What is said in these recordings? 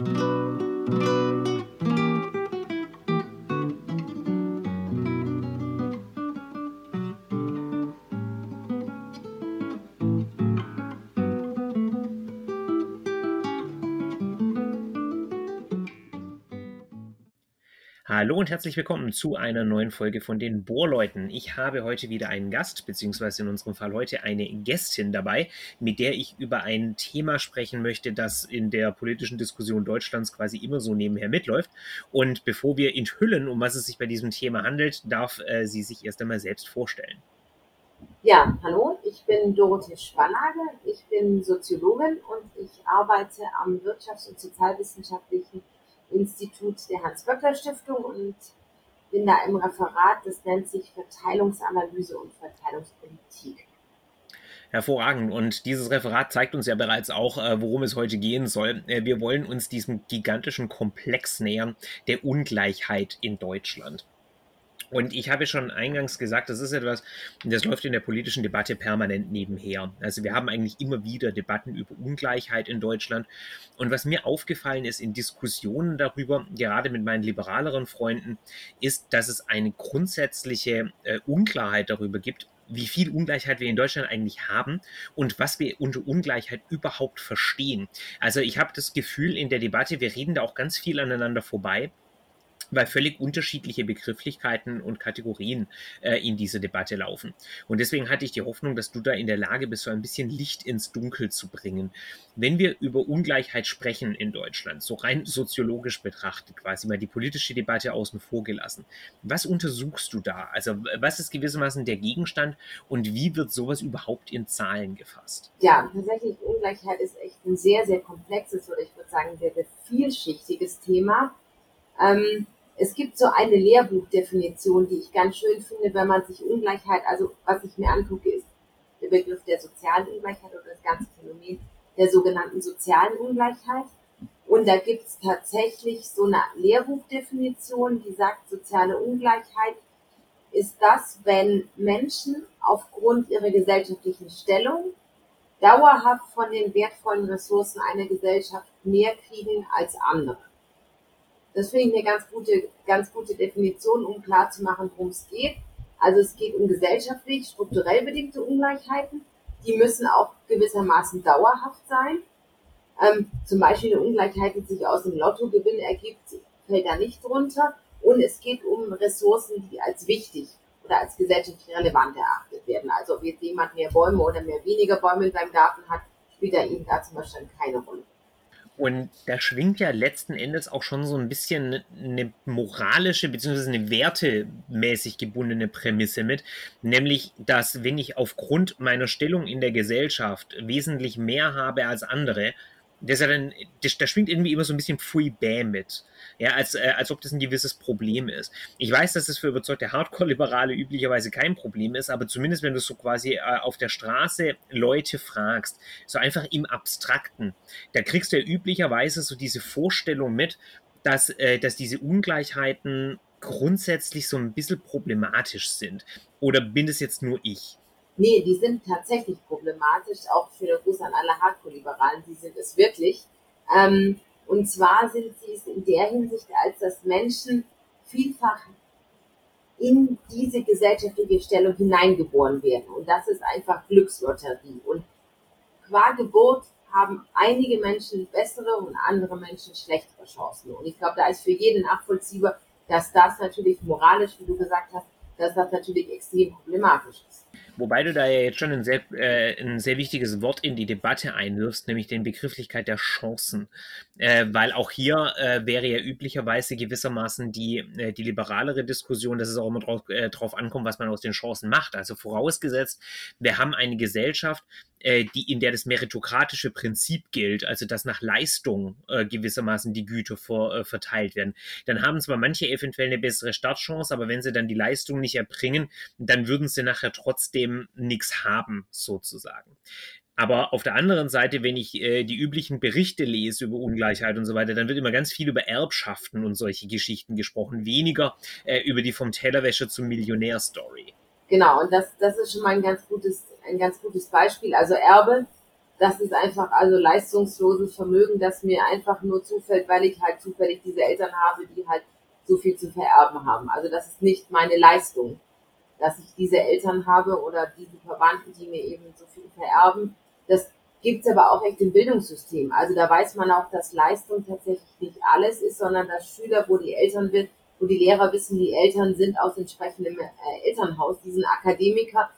thank you Hallo und herzlich willkommen zu einer neuen Folge von den Bohrleuten. Ich habe heute wieder einen Gast, beziehungsweise in unserem Fall heute eine Gästin dabei, mit der ich über ein Thema sprechen möchte, das in der politischen Diskussion Deutschlands quasi immer so nebenher mitläuft. Und bevor wir enthüllen, um was es sich bei diesem Thema handelt, darf äh, sie sich erst einmal selbst vorstellen. Ja, hallo, ich bin Dorothee Spannage, ich bin Soziologin und ich arbeite am Wirtschafts- und Sozialwissenschaftlichen Institut der Hans-Böckler-Stiftung und bin da im Referat, das nennt sich Verteilungsanalyse und Verteilungspolitik. Hervorragend. Und dieses Referat zeigt uns ja bereits auch, äh, worum es heute gehen soll. Äh, wir wollen uns diesem gigantischen Komplex nähern der Ungleichheit in Deutschland. Und ich habe schon eingangs gesagt, das ist etwas, das läuft in der politischen Debatte permanent nebenher. Also wir haben eigentlich immer wieder Debatten über Ungleichheit in Deutschland. Und was mir aufgefallen ist in Diskussionen darüber, gerade mit meinen liberaleren Freunden, ist, dass es eine grundsätzliche äh, Unklarheit darüber gibt, wie viel Ungleichheit wir in Deutschland eigentlich haben und was wir unter Ungleichheit überhaupt verstehen. Also ich habe das Gefühl in der Debatte, wir reden da auch ganz viel aneinander vorbei weil völlig unterschiedliche Begrifflichkeiten und Kategorien äh, in diese Debatte laufen. Und deswegen hatte ich die Hoffnung, dass du da in der Lage bist, so ein bisschen Licht ins Dunkel zu bringen. Wenn wir über Ungleichheit sprechen in Deutschland, so rein soziologisch betrachtet, quasi mal die politische Debatte außen vor gelassen, was untersuchst du da? Also was ist gewissermaßen der Gegenstand und wie wird sowas überhaupt in Zahlen gefasst? Ja, tatsächlich Ungleichheit ist echt ein sehr, sehr komplexes oder ich würde sagen sehr, sehr vielschichtiges Thema. Ähm, es gibt so eine Lehrbuchdefinition, die ich ganz schön finde, wenn man sich Ungleichheit, also was ich mir angucke, ist der Begriff der sozialen Ungleichheit oder das ganze Phänomen der sogenannten sozialen Ungleichheit. Und da gibt es tatsächlich so eine Lehrbuchdefinition, die sagt, soziale Ungleichheit ist das, wenn Menschen aufgrund ihrer gesellschaftlichen Stellung dauerhaft von den wertvollen Ressourcen einer Gesellschaft mehr kriegen als andere. Das finde ich eine ganz gute, ganz gute Definition, um klar zu machen, worum es geht. Also es geht um gesellschaftlich, strukturell bedingte Ungleichheiten. Die müssen auch gewissermaßen dauerhaft sein. Ähm, zum Beispiel eine Ungleichheit, die sich aus dem Lottogewinn ergibt, fällt da nicht drunter. Und es geht um Ressourcen, die als wichtig oder als gesellschaftlich relevant erachtet werden. Also ob jetzt jemand mehr Bäume oder mehr weniger Bäume in seinem Garten hat, spielt da eben da zum Beispiel keine Rolle. Und da schwingt ja letzten Endes auch schon so ein bisschen eine moralische bzw. eine wertemäßig gebundene Prämisse mit, nämlich, dass wenn ich aufgrund meiner Stellung in der Gesellschaft wesentlich mehr habe als andere, das ja dann, das, da schwingt irgendwie immer so ein bisschen Free Bam mit. Ja, als, äh, als ob das ein gewisses Problem ist. Ich weiß, dass das für überzeugte Hardcore-Liberale üblicherweise kein Problem ist, aber zumindest wenn du so quasi äh, auf der Straße Leute fragst, so einfach im Abstrakten, da kriegst du ja üblicherweise so diese Vorstellung mit, dass, äh, dass diese Ungleichheiten grundsätzlich so ein bisschen problematisch sind. Oder bin das jetzt nur ich? Nee, die sind tatsächlich problematisch, auch für den Gruß an alle Hardcore-Liberalen, die sind es wirklich. Ähm, und zwar sind sie es in der Hinsicht, als dass Menschen vielfach in diese gesellschaftliche Stellung hineingeboren werden. Und das ist einfach Glückslotterie. Und qua Geburt haben einige Menschen bessere und andere Menschen schlechtere Chancen. Und ich glaube, da ist für jeden nachvollziehbar, dass das natürlich moralisch, wie du gesagt hast, dass das natürlich extrem problematisch ist. Wobei du da ja jetzt schon ein sehr, äh, ein sehr wichtiges Wort in die Debatte einwirfst, nämlich den Begrifflichkeit der Chancen. Äh, weil auch hier äh, wäre ja üblicherweise gewissermaßen die, äh, die liberalere Diskussion, dass es auch immer drauf, äh, drauf ankommt, was man aus den Chancen macht. Also vorausgesetzt, wir haben eine Gesellschaft, äh, die, in der das meritokratische Prinzip gilt, also dass nach Leistung äh, gewissermaßen die Güter vor, äh, verteilt werden, dann haben zwar manche eventuell eine bessere Startchance, aber wenn sie dann die Leistung nicht erbringen, dann würden sie nachher trotzdem nichts haben, sozusagen. Aber auf der anderen Seite, wenn ich äh, die üblichen Berichte lese über Ungleichheit und so weiter, dann wird immer ganz viel über Erbschaften und solche Geschichten gesprochen, weniger äh, über die vom Tellerwäscher zum Millionär-Story. Genau, und das, das ist schon mal ein ganz gutes, ein ganz gutes Beispiel. Also Erbe, das ist einfach also leistungsloses Vermögen, das mir einfach nur zufällt, weil ich halt zufällig diese Eltern habe, die halt so viel zu vererben haben. Also das ist nicht meine Leistung, dass ich diese Eltern habe oder diese Verwandten, die mir eben so viel vererben. Das gibt's aber auch echt im Bildungssystem. Also da weiß man auch, dass Leistung tatsächlich nicht alles ist, sondern dass Schüler, wo die Eltern wo die Lehrer wissen, die Eltern sind aus entsprechendem äh, Elternhaus, die sind Akademiker,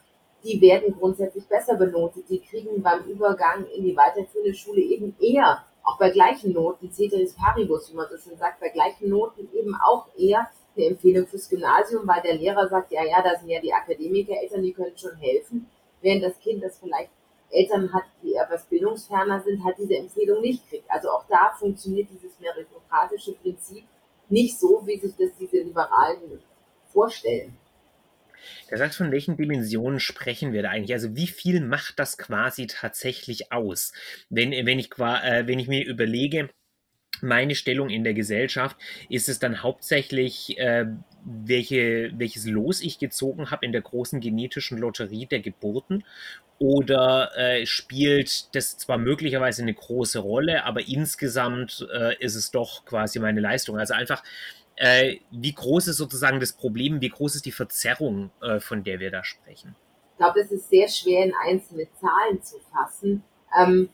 die werden grundsätzlich besser benotet. Die kriegen beim Übergang in die weiterführende Schule eben eher, auch bei gleichen Noten, Ceteris Paribus, wie man so schön sagt, bei gleichen Noten eben auch eher eine Empfehlung fürs Gymnasium, weil der Lehrer sagt, ja, ja, da sind ja die Akademiker-Eltern, die können schon helfen, während das Kind, das vielleicht Eltern hat, die etwas bildungsferner sind, hat diese Empfehlung nicht kriegt. Also auch da funktioniert dieses meritokratische Prinzip nicht so, wie sich das diese Liberalen vorstellen. Das heißt, von welchen Dimensionen sprechen wir da eigentlich? Also wie viel macht das quasi tatsächlich aus? Wenn, wenn, ich, äh, wenn ich mir überlege, meine Stellung in der Gesellschaft, ist es dann hauptsächlich, äh, welche, welches Los ich gezogen habe in der großen genetischen Lotterie der Geburten? Oder äh, spielt das zwar möglicherweise eine große Rolle, aber insgesamt äh, ist es doch quasi meine Leistung? Also einfach, äh, wie groß ist sozusagen das Problem, wie groß ist die Verzerrung, äh, von der wir da sprechen? Ich glaube, es ist sehr schwer in einzelne Zahlen zu fassen. Ähm,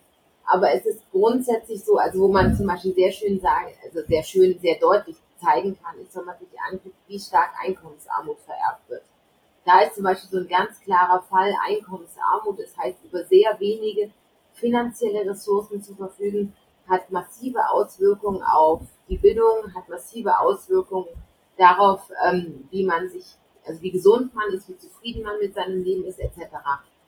aber es ist grundsätzlich so, also wo man zum Beispiel sehr schön sagen, also sehr schön, sehr deutlich zeigen kann, ist, wenn man sich anguckt, wie stark Einkommensarmut vererbt wird. Da ist zum Beispiel so ein ganz klarer Fall Einkommensarmut, das heißt über sehr wenige finanzielle Ressourcen zu verfügen, hat massive Auswirkungen auf die Bildung, hat massive Auswirkungen darauf, ähm, wie man sich, also wie gesund man ist, wie zufrieden man mit seinem Leben ist, etc.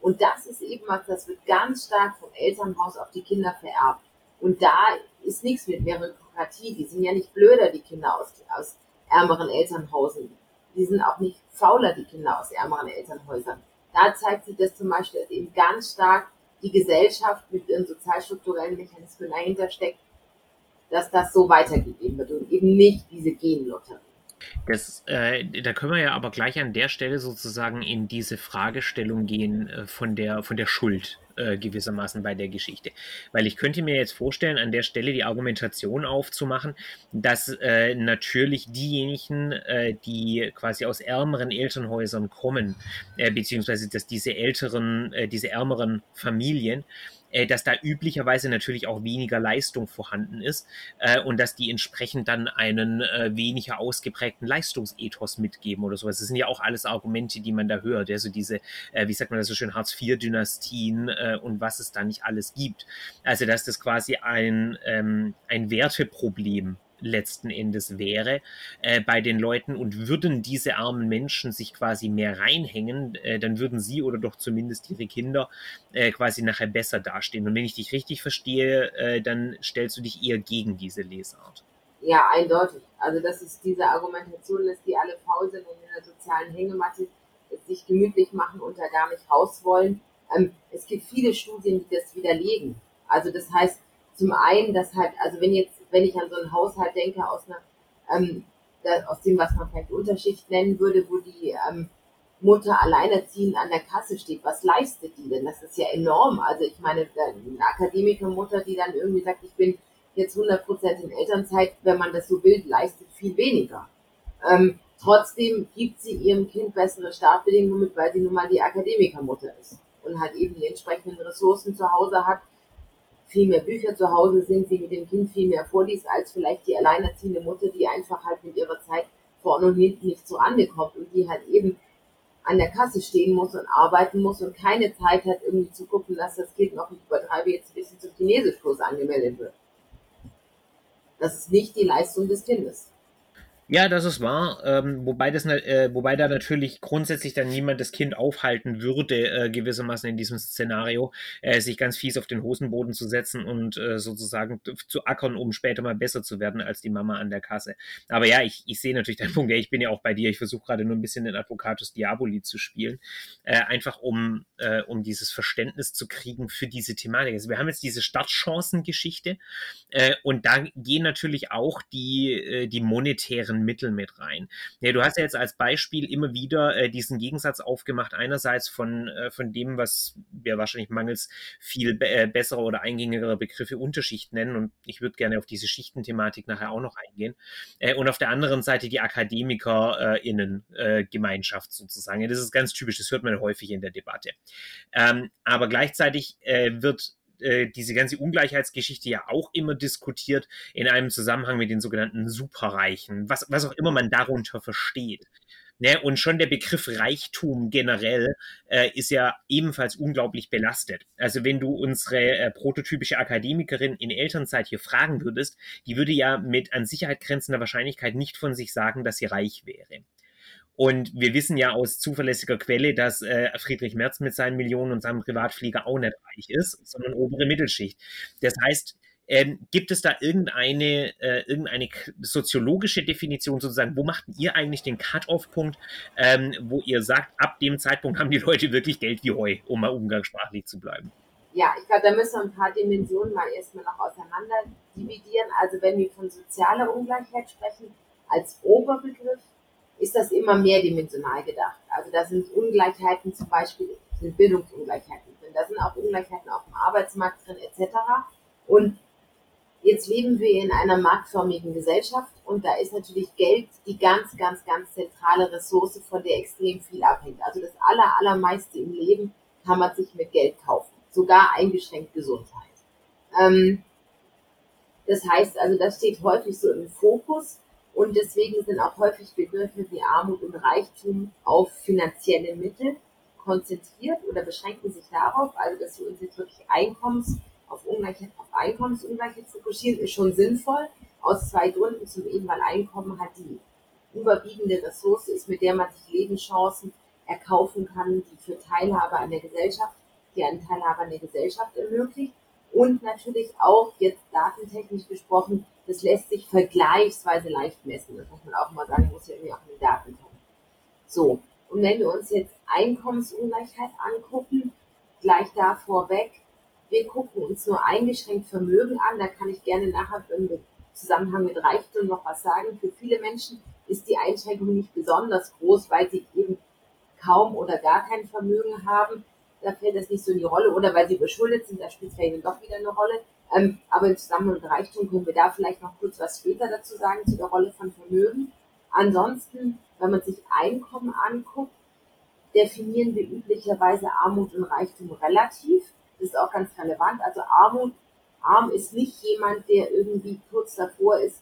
Und das ist eben was, das wird ganz stark vom Elternhaus auf die Kinder vererbt. Und da ist nichts mit Meritokratie. Die sind ja nicht blöder, die Kinder aus, aus ärmeren Elternhausen. Die sind auch nicht fauler, die Kinder aus ärmeren Elternhäusern. Da zeigt sich das zum Beispiel, eben ganz stark die Gesellschaft mit ihren sozialstrukturellen Mechanismen dahinter steckt, dass das so weitergegeben wird und eben nicht diese Genlotterie. Das, äh, da können wir ja aber gleich an der Stelle sozusagen in diese Fragestellung gehen äh, von, der, von der Schuld äh, gewissermaßen bei der Geschichte. Weil ich könnte mir jetzt vorstellen, an der Stelle die Argumentation aufzumachen, dass äh, natürlich diejenigen, äh, die quasi aus ärmeren Elternhäusern kommen, äh, beziehungsweise dass diese älteren, diese ärmeren Familien, äh, dass da üblicherweise natürlich auch weniger Leistung vorhanden ist äh, und dass die entsprechend dann einen äh, weniger ausgeprägten Leistungsethos mitgeben oder sowas. Das sind ja auch alles Argumente, die man da hört. Also diese, äh, wie sagt man das so schön, Hartz-IV-Dynastien äh, und was es da nicht alles gibt. Also dass das quasi ein, ähm, ein Werteproblem letzten Endes wäre äh, bei den Leuten und würden diese armen Menschen sich quasi mehr reinhängen, äh, dann würden sie oder doch zumindest ihre Kinder äh, quasi nachher besser dastehen. Und wenn ich dich richtig verstehe, äh, dann stellst du dich eher gegen diese Lesart. Ja, eindeutig. Also das ist diese Argumentation, dass die alle faul sind und in der sozialen Hängematte sich gemütlich machen und da gar nicht raus wollen. Ähm, es gibt viele Studien, die das widerlegen. Also das heißt, zum einen, dass halt, also wenn jetzt wenn ich an so einen Haushalt denke, aus einer, ähm, da, aus dem, was man vielleicht Unterschicht nennen würde, wo die ähm, Mutter alleinerziehend an der Kasse steht, was leistet die denn? Das ist ja enorm. Also ich meine, eine Akademikermutter, die dann irgendwie sagt, ich bin jetzt 100% in Elternzeit, wenn man das so will, leistet viel weniger. Ähm, trotzdem gibt sie ihrem Kind bessere Startbedingungen weil sie nun mal die Akademikermutter ist und halt eben die entsprechenden Ressourcen zu Hause hat, viel mehr Bücher zu Hause sind, sie mit dem Kind viel mehr vorliest, als vielleicht die alleinerziehende Mutter, die einfach halt mit ihrer Zeit vorne und hinten nicht so kommt und die halt eben an der Kasse stehen muss und arbeiten muss und keine Zeit hat, irgendwie zu gucken, dass das Kind noch, ich übertreibe jetzt ein bisschen zum Chinesischkurs angemeldet wird. Das ist nicht die Leistung des Kindes. Ja, das ist wahr. Ähm, wobei, das, äh, wobei da natürlich grundsätzlich dann niemand das Kind aufhalten würde, äh, gewissermaßen in diesem Szenario, äh, sich ganz fies auf den Hosenboden zu setzen und äh, sozusagen zu ackern, um später mal besser zu werden als die Mama an der Kasse. Aber ja, ich, ich sehe natürlich deinen Punkt. Ja, ich bin ja auch bei dir. Ich versuche gerade nur ein bisschen den Advocatus Diaboli zu spielen. Äh, einfach um, äh, um dieses Verständnis zu kriegen für diese Thematik. Also wir haben jetzt diese Startchancengeschichte und da gehen natürlich auch die, die monetären Mittel mit rein. Ja, du hast ja jetzt als Beispiel immer wieder äh, diesen Gegensatz aufgemacht, einerseits von, äh, von dem, was wir wahrscheinlich mangels viel be äh, besserer oder eingängigerer Begriffe Unterschicht nennen und ich würde gerne auf diese Schichtenthematik nachher auch noch eingehen äh, und auf der anderen Seite die AkademikerInnen-Gemeinschaft äh, sozusagen. Ja, das ist ganz typisch, das hört man häufig in der Debatte. Ähm, aber gleichzeitig äh, wird äh, diese ganze Ungleichheitsgeschichte ja auch immer diskutiert in einem Zusammenhang mit den sogenannten Superreichen, was, was auch immer man darunter versteht. Ne, und schon der Begriff Reichtum generell äh, ist ja ebenfalls unglaublich belastet. Also wenn du unsere äh, prototypische Akademikerin in Elternzeit hier fragen würdest, die würde ja mit an Sicherheit grenzender Wahrscheinlichkeit nicht von sich sagen, dass sie reich wäre. Und wir wissen ja aus zuverlässiger Quelle, dass äh, Friedrich Merz mit seinen Millionen und seinem Privatflieger auch nicht reich ist, sondern obere Mittelschicht. Das heißt, ähm, gibt es da irgendeine, äh, irgendeine soziologische Definition sozusagen? Wo macht ihr eigentlich den Cut-off-Punkt, ähm, wo ihr sagt, ab dem Zeitpunkt haben die Leute wirklich Geld wie Heu, um mal umgangssprachlich zu bleiben? Ja, ich glaube, da müssen wir ein paar Dimensionen mal erstmal noch auseinander dividieren. Also wenn wir von sozialer Ungleichheit sprechen, als Oberbegriff ist das immer mehrdimensional gedacht. Also da sind Ungleichheiten zum Beispiel, sind Bildungsungleichheiten drin, da sind auch Ungleichheiten auf dem Arbeitsmarkt drin etc. Und jetzt leben wir in einer marktförmigen Gesellschaft und da ist natürlich Geld die ganz, ganz, ganz zentrale Ressource, von der extrem viel abhängt. Also das aller, allermeiste im Leben kann man sich mit Geld kaufen, sogar eingeschränkt Gesundheit. Ähm, das heißt also, das steht häufig so im Fokus und deswegen sind auch häufig Begriffe wie Armut und Reichtum auf finanzielle Mittel konzentriert oder beschränken sich darauf, also dass wir uns jetzt wirklich Einkommens auf, Ungleichheit, auf Einkommensungleichheit fokussieren, ist schon sinnvoll. Aus zwei Gründen. Zum einen, weil Einkommen halt die überwiegende Ressource ist, mit der man sich Lebenschancen erkaufen kann, die für Teilhabe an der Gesellschaft, die einen Teilhabe an der Gesellschaft ermöglicht. Und natürlich auch, jetzt datentechnisch gesprochen, das lässt sich vergleichsweise leicht messen. Das muss man auch mal sagen, muss ja irgendwie auch in die Daten kommen. So, und wenn wir uns jetzt Einkommensungleichheit angucken, gleich da vorweg, wir gucken uns nur eingeschränkt Vermögen an, da kann ich gerne nachher im Zusammenhang mit Reichtum noch was sagen. Für viele Menschen ist die Einschränkung nicht besonders groß, weil sie eben kaum oder gar kein Vermögen haben. Da fällt das nicht so in die Rolle oder weil sie beschuldet sind, da spielt es vielleicht doch wieder eine Rolle. Ähm, aber im Zusammenhang mit Reichtum können wir da vielleicht noch kurz was später dazu sagen zu der Rolle von Vermögen. Ansonsten, wenn man sich Einkommen anguckt, definieren wir üblicherweise Armut und Reichtum relativ. Das ist auch ganz relevant. Also Armut, arm ist nicht jemand, der irgendwie kurz davor ist,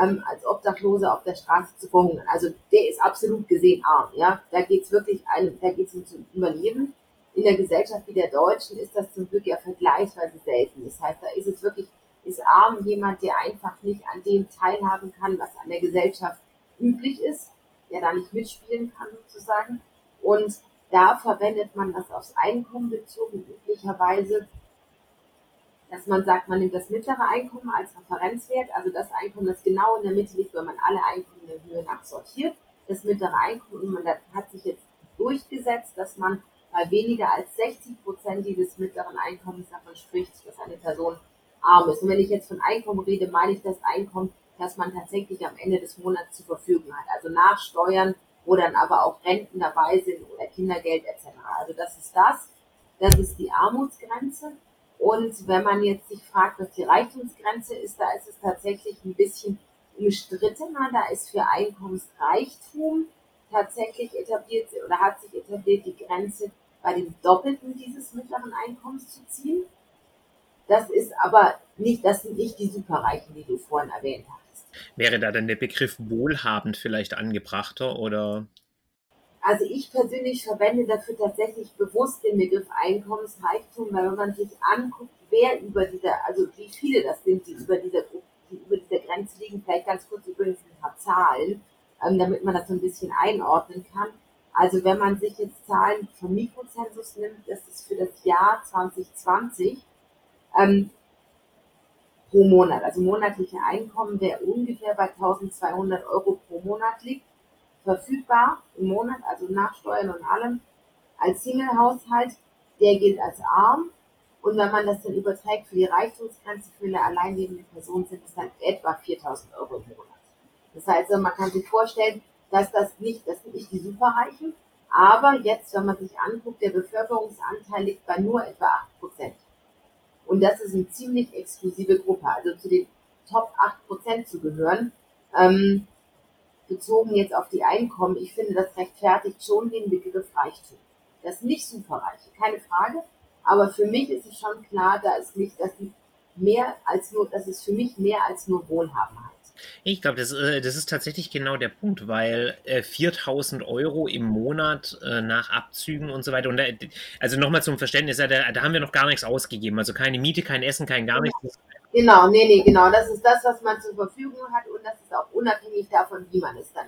ähm, als Obdachloser auf der Straße zu verhungern. Also der ist absolut gesehen arm. Ja, da geht's wirklich, ein, da geht's um zum Überleben in der Gesellschaft wie der Deutschen ist das zum Glück ja vergleichsweise selten. Das heißt, da ist es wirklich, ist arm jemand, der einfach nicht an dem teilhaben kann, was an der Gesellschaft üblich ist, der da nicht mitspielen kann sozusagen. Und da verwendet man das aufs Einkommen bezogen üblicherweise, dass man sagt, man nimmt das mittlere Einkommen als Referenzwert, also das Einkommen, das genau in der Mitte liegt, wenn man alle Einkommen der Höhe nach sortiert, das mittlere Einkommen und man hat sich jetzt durchgesetzt, dass man bei weniger als 60 Prozent dieses mittleren Einkommens davon spricht, dass eine Person arm ist. Und wenn ich jetzt von Einkommen rede, meine ich das Einkommen, das man tatsächlich am Ende des Monats zur Verfügung hat. Also nach Steuern, wo dann aber auch Renten dabei sind oder Kindergeld etc. Also das ist das. Das ist die Armutsgrenze. Und wenn man jetzt sich fragt, was die Reichtumsgrenze ist, da ist es tatsächlich ein bisschen umstrittener. Da ist für Einkommensreichtum tatsächlich etabliert oder hat sich etabliert die Grenze bei dem Doppelten dieses mittleren Einkommens zu ziehen. Das ist aber nicht, das sind nicht die Superreichen, die du vorhin erwähnt hast. Wäre da dann der Begriff wohlhabend vielleicht angebrachter oder? Also ich persönlich verwende dafür tatsächlich bewusst den Begriff Einkommensreichtum, weil wenn man sich anguckt, wer über dieser, also wie viele das sind, die über dieser, die über dieser Grenze liegen, vielleicht ganz kurz übrigens ein paar Zahlen, ähm, damit man das so ein bisschen einordnen kann. Also wenn man sich jetzt Zahlen vom Mikrozensus nimmt, das ist für das Jahr 2020 ähm, pro Monat, also monatliche Einkommen, der ungefähr bei 1200 Euro pro Monat liegt, verfügbar im Monat, also nach Steuern und allem, als Single-Haushalt, der gilt als arm. Und wenn man das dann überträgt für die Reichtumsgrenze für eine alleinlebende Person, sind es dann etwa 4000 Euro im Monat. Das heißt, man kann sich vorstellen, dass das nicht, das sind nicht die Superreichen, aber jetzt, wenn man sich anguckt, der Bevölkerungsanteil liegt bei nur etwa 8 Prozent. Und das ist eine ziemlich exklusive Gruppe. Also zu den Top 8 Prozent zu gehören, ähm, bezogen jetzt auf die Einkommen, ich finde, das rechtfertigt schon den Begriff Reichtum. Das nicht Superreiche, keine Frage. Aber für mich ist es schon klar, da ist nicht, dass die mehr als nur, dass es für mich mehr als nur Wohlhaben heißt. Ich glaube, das, äh, das ist tatsächlich genau der Punkt, weil äh, 4000 Euro im Monat äh, nach Abzügen und so weiter. Und da, also nochmal zum Verständnis, da, da haben wir noch gar nichts ausgegeben. Also keine Miete, kein Essen, kein gar nichts. Genau, nee, nee, genau. Das ist das, was man zur Verfügung hat und das ist auch unabhängig davon, wie man es dann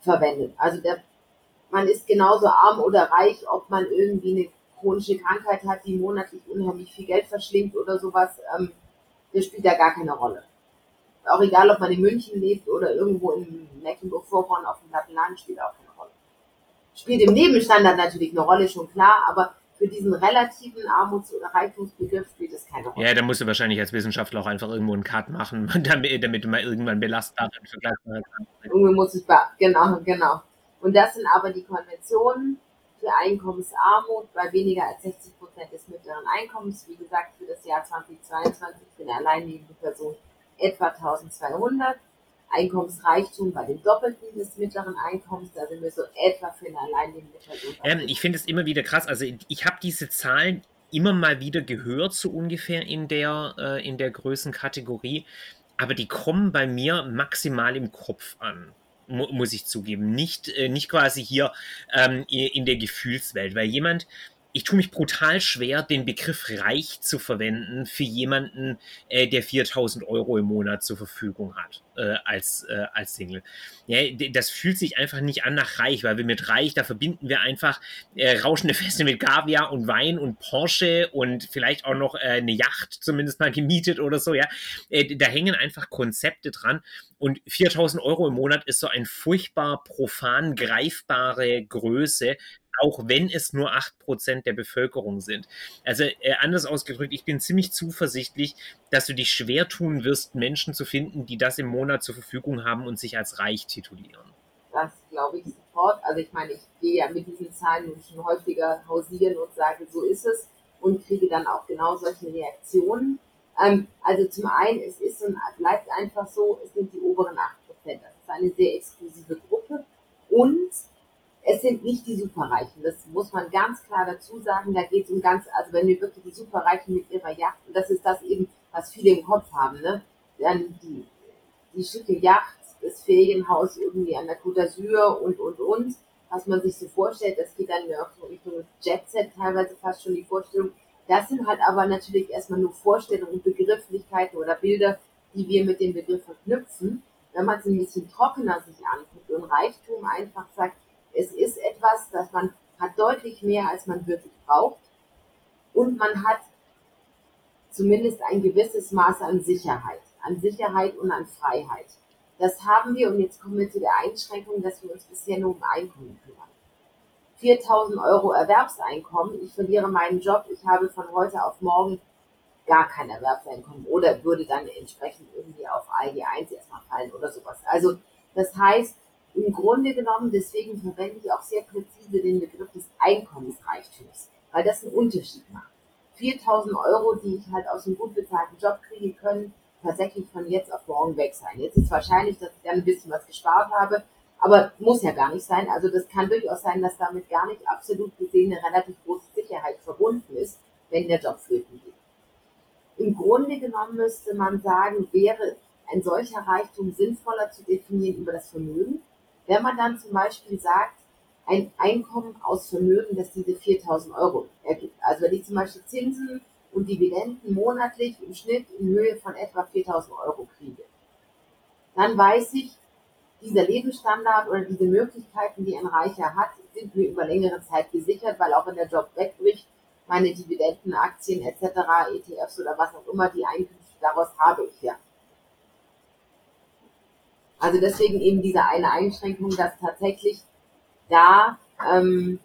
verwendet. Also der, man ist genauso arm oder reich, ob man irgendwie eine chronische Krankheit hat, die monatlich unheimlich viel Geld verschlingt oder sowas. Ähm, das spielt da gar keine Rolle auch egal, ob man in München lebt oder irgendwo in Mecklenburg-Vorpommern auf dem platten Land, spielt auch keine Rolle. Spielt im Nebenstandard natürlich eine Rolle, schon klar, aber für diesen relativen Armuts- oder Reichtumsbegriff spielt es keine Rolle. Ja, da musst du wahrscheinlich als Wissenschaftler auch einfach irgendwo einen Cut machen, damit, damit du mal irgendwann belastbar und vergleichbar kannst. Irgendwie muss ich, genau, genau. Und das sind aber die Konventionen für Einkommensarmut bei weniger als 60 Prozent des mittleren Einkommens. Wie gesagt, für das Jahr 2022 für eine alleinlebende Person etwa 1200. Einkommensreichtum bei dem Doppelten des mittleren Einkommens, da sind wir so etwa für eine alleinlebende Person. Ähm, ich finde es immer wieder krass, also ich habe diese Zahlen immer mal wieder gehört, so ungefähr in der, äh, in der Größenkategorie, aber die kommen bei mir maximal im Kopf an muss ich zugeben. Nicht, äh, nicht quasi hier ähm, in der Gefühlswelt, weil jemand, ich tue mich brutal schwer, den Begriff reich zu verwenden für jemanden, äh, der 4000 Euro im Monat zur Verfügung hat äh, als, äh, als Single. Ja, das fühlt sich einfach nicht an nach reich, weil wir mit reich, da verbinden wir einfach äh, rauschende Feste mit Kaviar und Wein und Porsche und vielleicht auch noch äh, eine Yacht zumindest mal gemietet oder so. Ja, äh, da hängen einfach Konzepte dran und 4000 Euro im Monat ist so ein furchtbar profan greifbare Größe, auch wenn es nur 8% der Bevölkerung sind. Also äh, anders ausgedrückt, ich bin ziemlich zuversichtlich, dass du dich schwer tun wirst, Menschen zu finden, die das im Monat zur Verfügung haben und sich als reich titulieren. Das glaube ich sofort. Also ich meine, ich gehe ja mit diesen Zahlen schon häufiger hausieren und sage, so ist es und kriege dann auch genau solche Reaktionen. Ähm, also zum einen, es ist und bleibt einfach so, es sind die oberen 8%. Das ist eine sehr exklusive Gruppe und es sind nicht die Superreichen. Das muss man ganz klar dazu sagen. Da geht es um ganz, also wenn wir wirklich die Superreichen mit ihrer Yacht, und das ist das eben, was viele im Kopf haben, ne? Dann die, die schicke Yacht, das Ferienhaus irgendwie an der Côte d'Azur und, und, und. Was man sich so vorstellt, das geht dann auch so Richtung Jetset teilweise fast schon die Vorstellung. Das sind halt aber natürlich erstmal nur Vorstellungen und Begrifflichkeiten oder Bilder, die wir mit dem Begriff verknüpfen. Wenn man es ein bisschen trockener sich anguckt und Reichtum einfach sagt, es ist etwas, das man hat deutlich mehr, als man wirklich braucht. Und man hat zumindest ein gewisses Maß an Sicherheit, an Sicherheit und an Freiheit. Das haben wir und jetzt kommen wir zu der Einschränkung, dass wir uns bisher nur um Einkommen kümmern. 4000 Euro Erwerbseinkommen, ich verliere meinen Job, ich habe von heute auf morgen gar kein Erwerbseinkommen oder würde dann entsprechend irgendwie auf ALG 1 erstmal fallen oder sowas. Also das heißt, im Grunde genommen, deswegen verwende ich auch sehr präzise den Begriff des Einkommensreichtums, weil das einen Unterschied macht. 4000 Euro, die ich halt aus einem gut bezahlten Job kriege, können tatsächlich von jetzt auf morgen weg sein. Jetzt ist wahrscheinlich, dass ich dann ein bisschen was gespart habe, aber muss ja gar nicht sein. Also das kann durchaus sein, dass damit gar nicht absolut gesehen eine relativ große Sicherheit verbunden ist, wenn der Job flöten geht. Im Grunde genommen müsste man sagen, wäre ein solcher Reichtum sinnvoller zu definieren über das Vermögen, wenn man dann zum Beispiel sagt, ein Einkommen aus Vermögen, das diese 4000 Euro ergibt. Also wenn ich zum Beispiel Zinsen und Dividenden monatlich im Schnitt in Höhe von etwa 4000 Euro kriege, dann weiß ich, dieser Lebensstandard oder diese Möglichkeiten, die ein Reicher hat, sind mir über längere Zeit gesichert, weil auch wenn der Job wegbricht, meine Dividenden, Aktien etc., ETFs oder was auch immer, die Einkünfte daraus habe ich ja. Also deswegen eben diese eine Einschränkung, dass tatsächlich da ähm,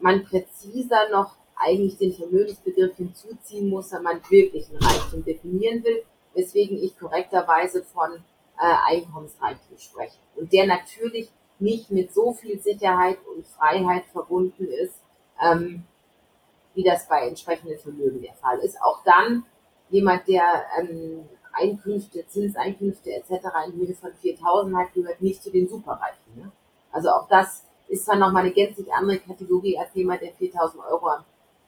man präziser noch eigentlich den Vermögensbegriff hinzuziehen muss, wenn man wirklich einen Reichtum definieren will, weswegen ich korrekterweise von äh, Einkommensreichtum sprechen. Und der natürlich nicht mit so viel Sicherheit und Freiheit verbunden ist, ähm, wie das bei entsprechenden Vermögen der Fall ist. Auch dann jemand, der ähm, Einkünfte, Zinseinkünfte etc. in Höhe von 4.000 hat, gehört nicht zu den Superreichen. Ne? Also auch das ist zwar nochmal eine gänzlich andere Kategorie als jemand, der 4.000 Euro